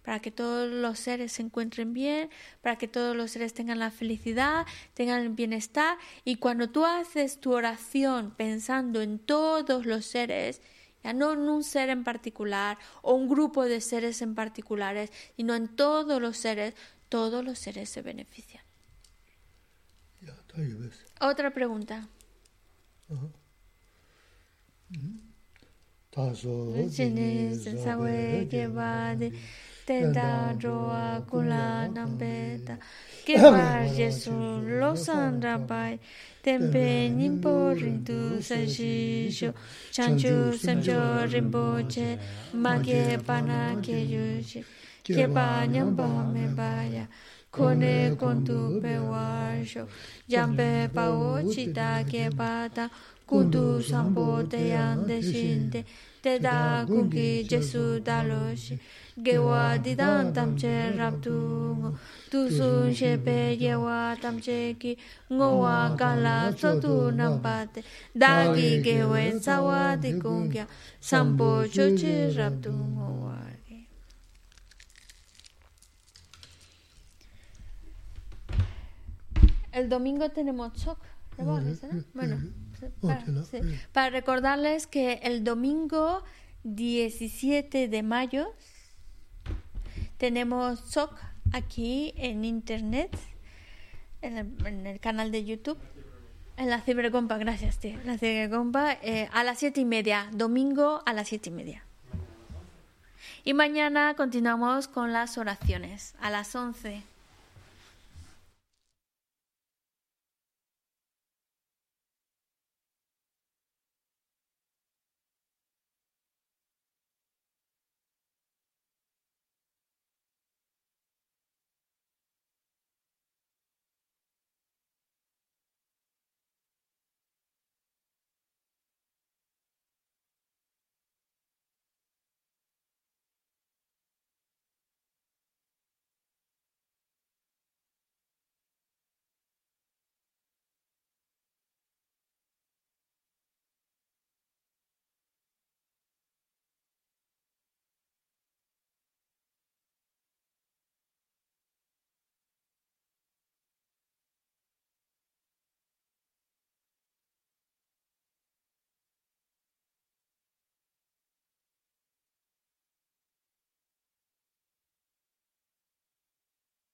para que todos los seres se encuentren bien, para que todos los seres tengan la felicidad, tengan el bienestar. Y cuando tú haces tu oración pensando en todos los seres, ya no en un ser en particular o un grupo de seres en particulares, sino en todos los seres, todos los seres se benefician. Otra pregunta. teta roa kula nambeta kepa yesu losan rabai tempe nimpo rindu sajisho chanchu samcho rinpo che mage pana ke yuji kepa nyamba mebaya kone kontu pewa sho yambe pao chita kepa ta kundu sampo te yande shinte teta kungi jesu daloshi gewa didan tamche raptungo tu sun shepe yewa tamche ki. ngowa kala sotu nampate dagi gewe sawa di kungya sampo choche raptungo wage El domingo tenemos Chok, ¿recuerdas, eh? Bueno, para, Ótelo, sí. sí. Para recordarles que el domingo 17 de mayo tenemos Chok aquí en internet, en el, en el canal de YouTube. En la cibercompa, gracias, tío. La cibercompa eh, a las siete y media, domingo a las siete y media. Y mañana continuamos con las oraciones a las once.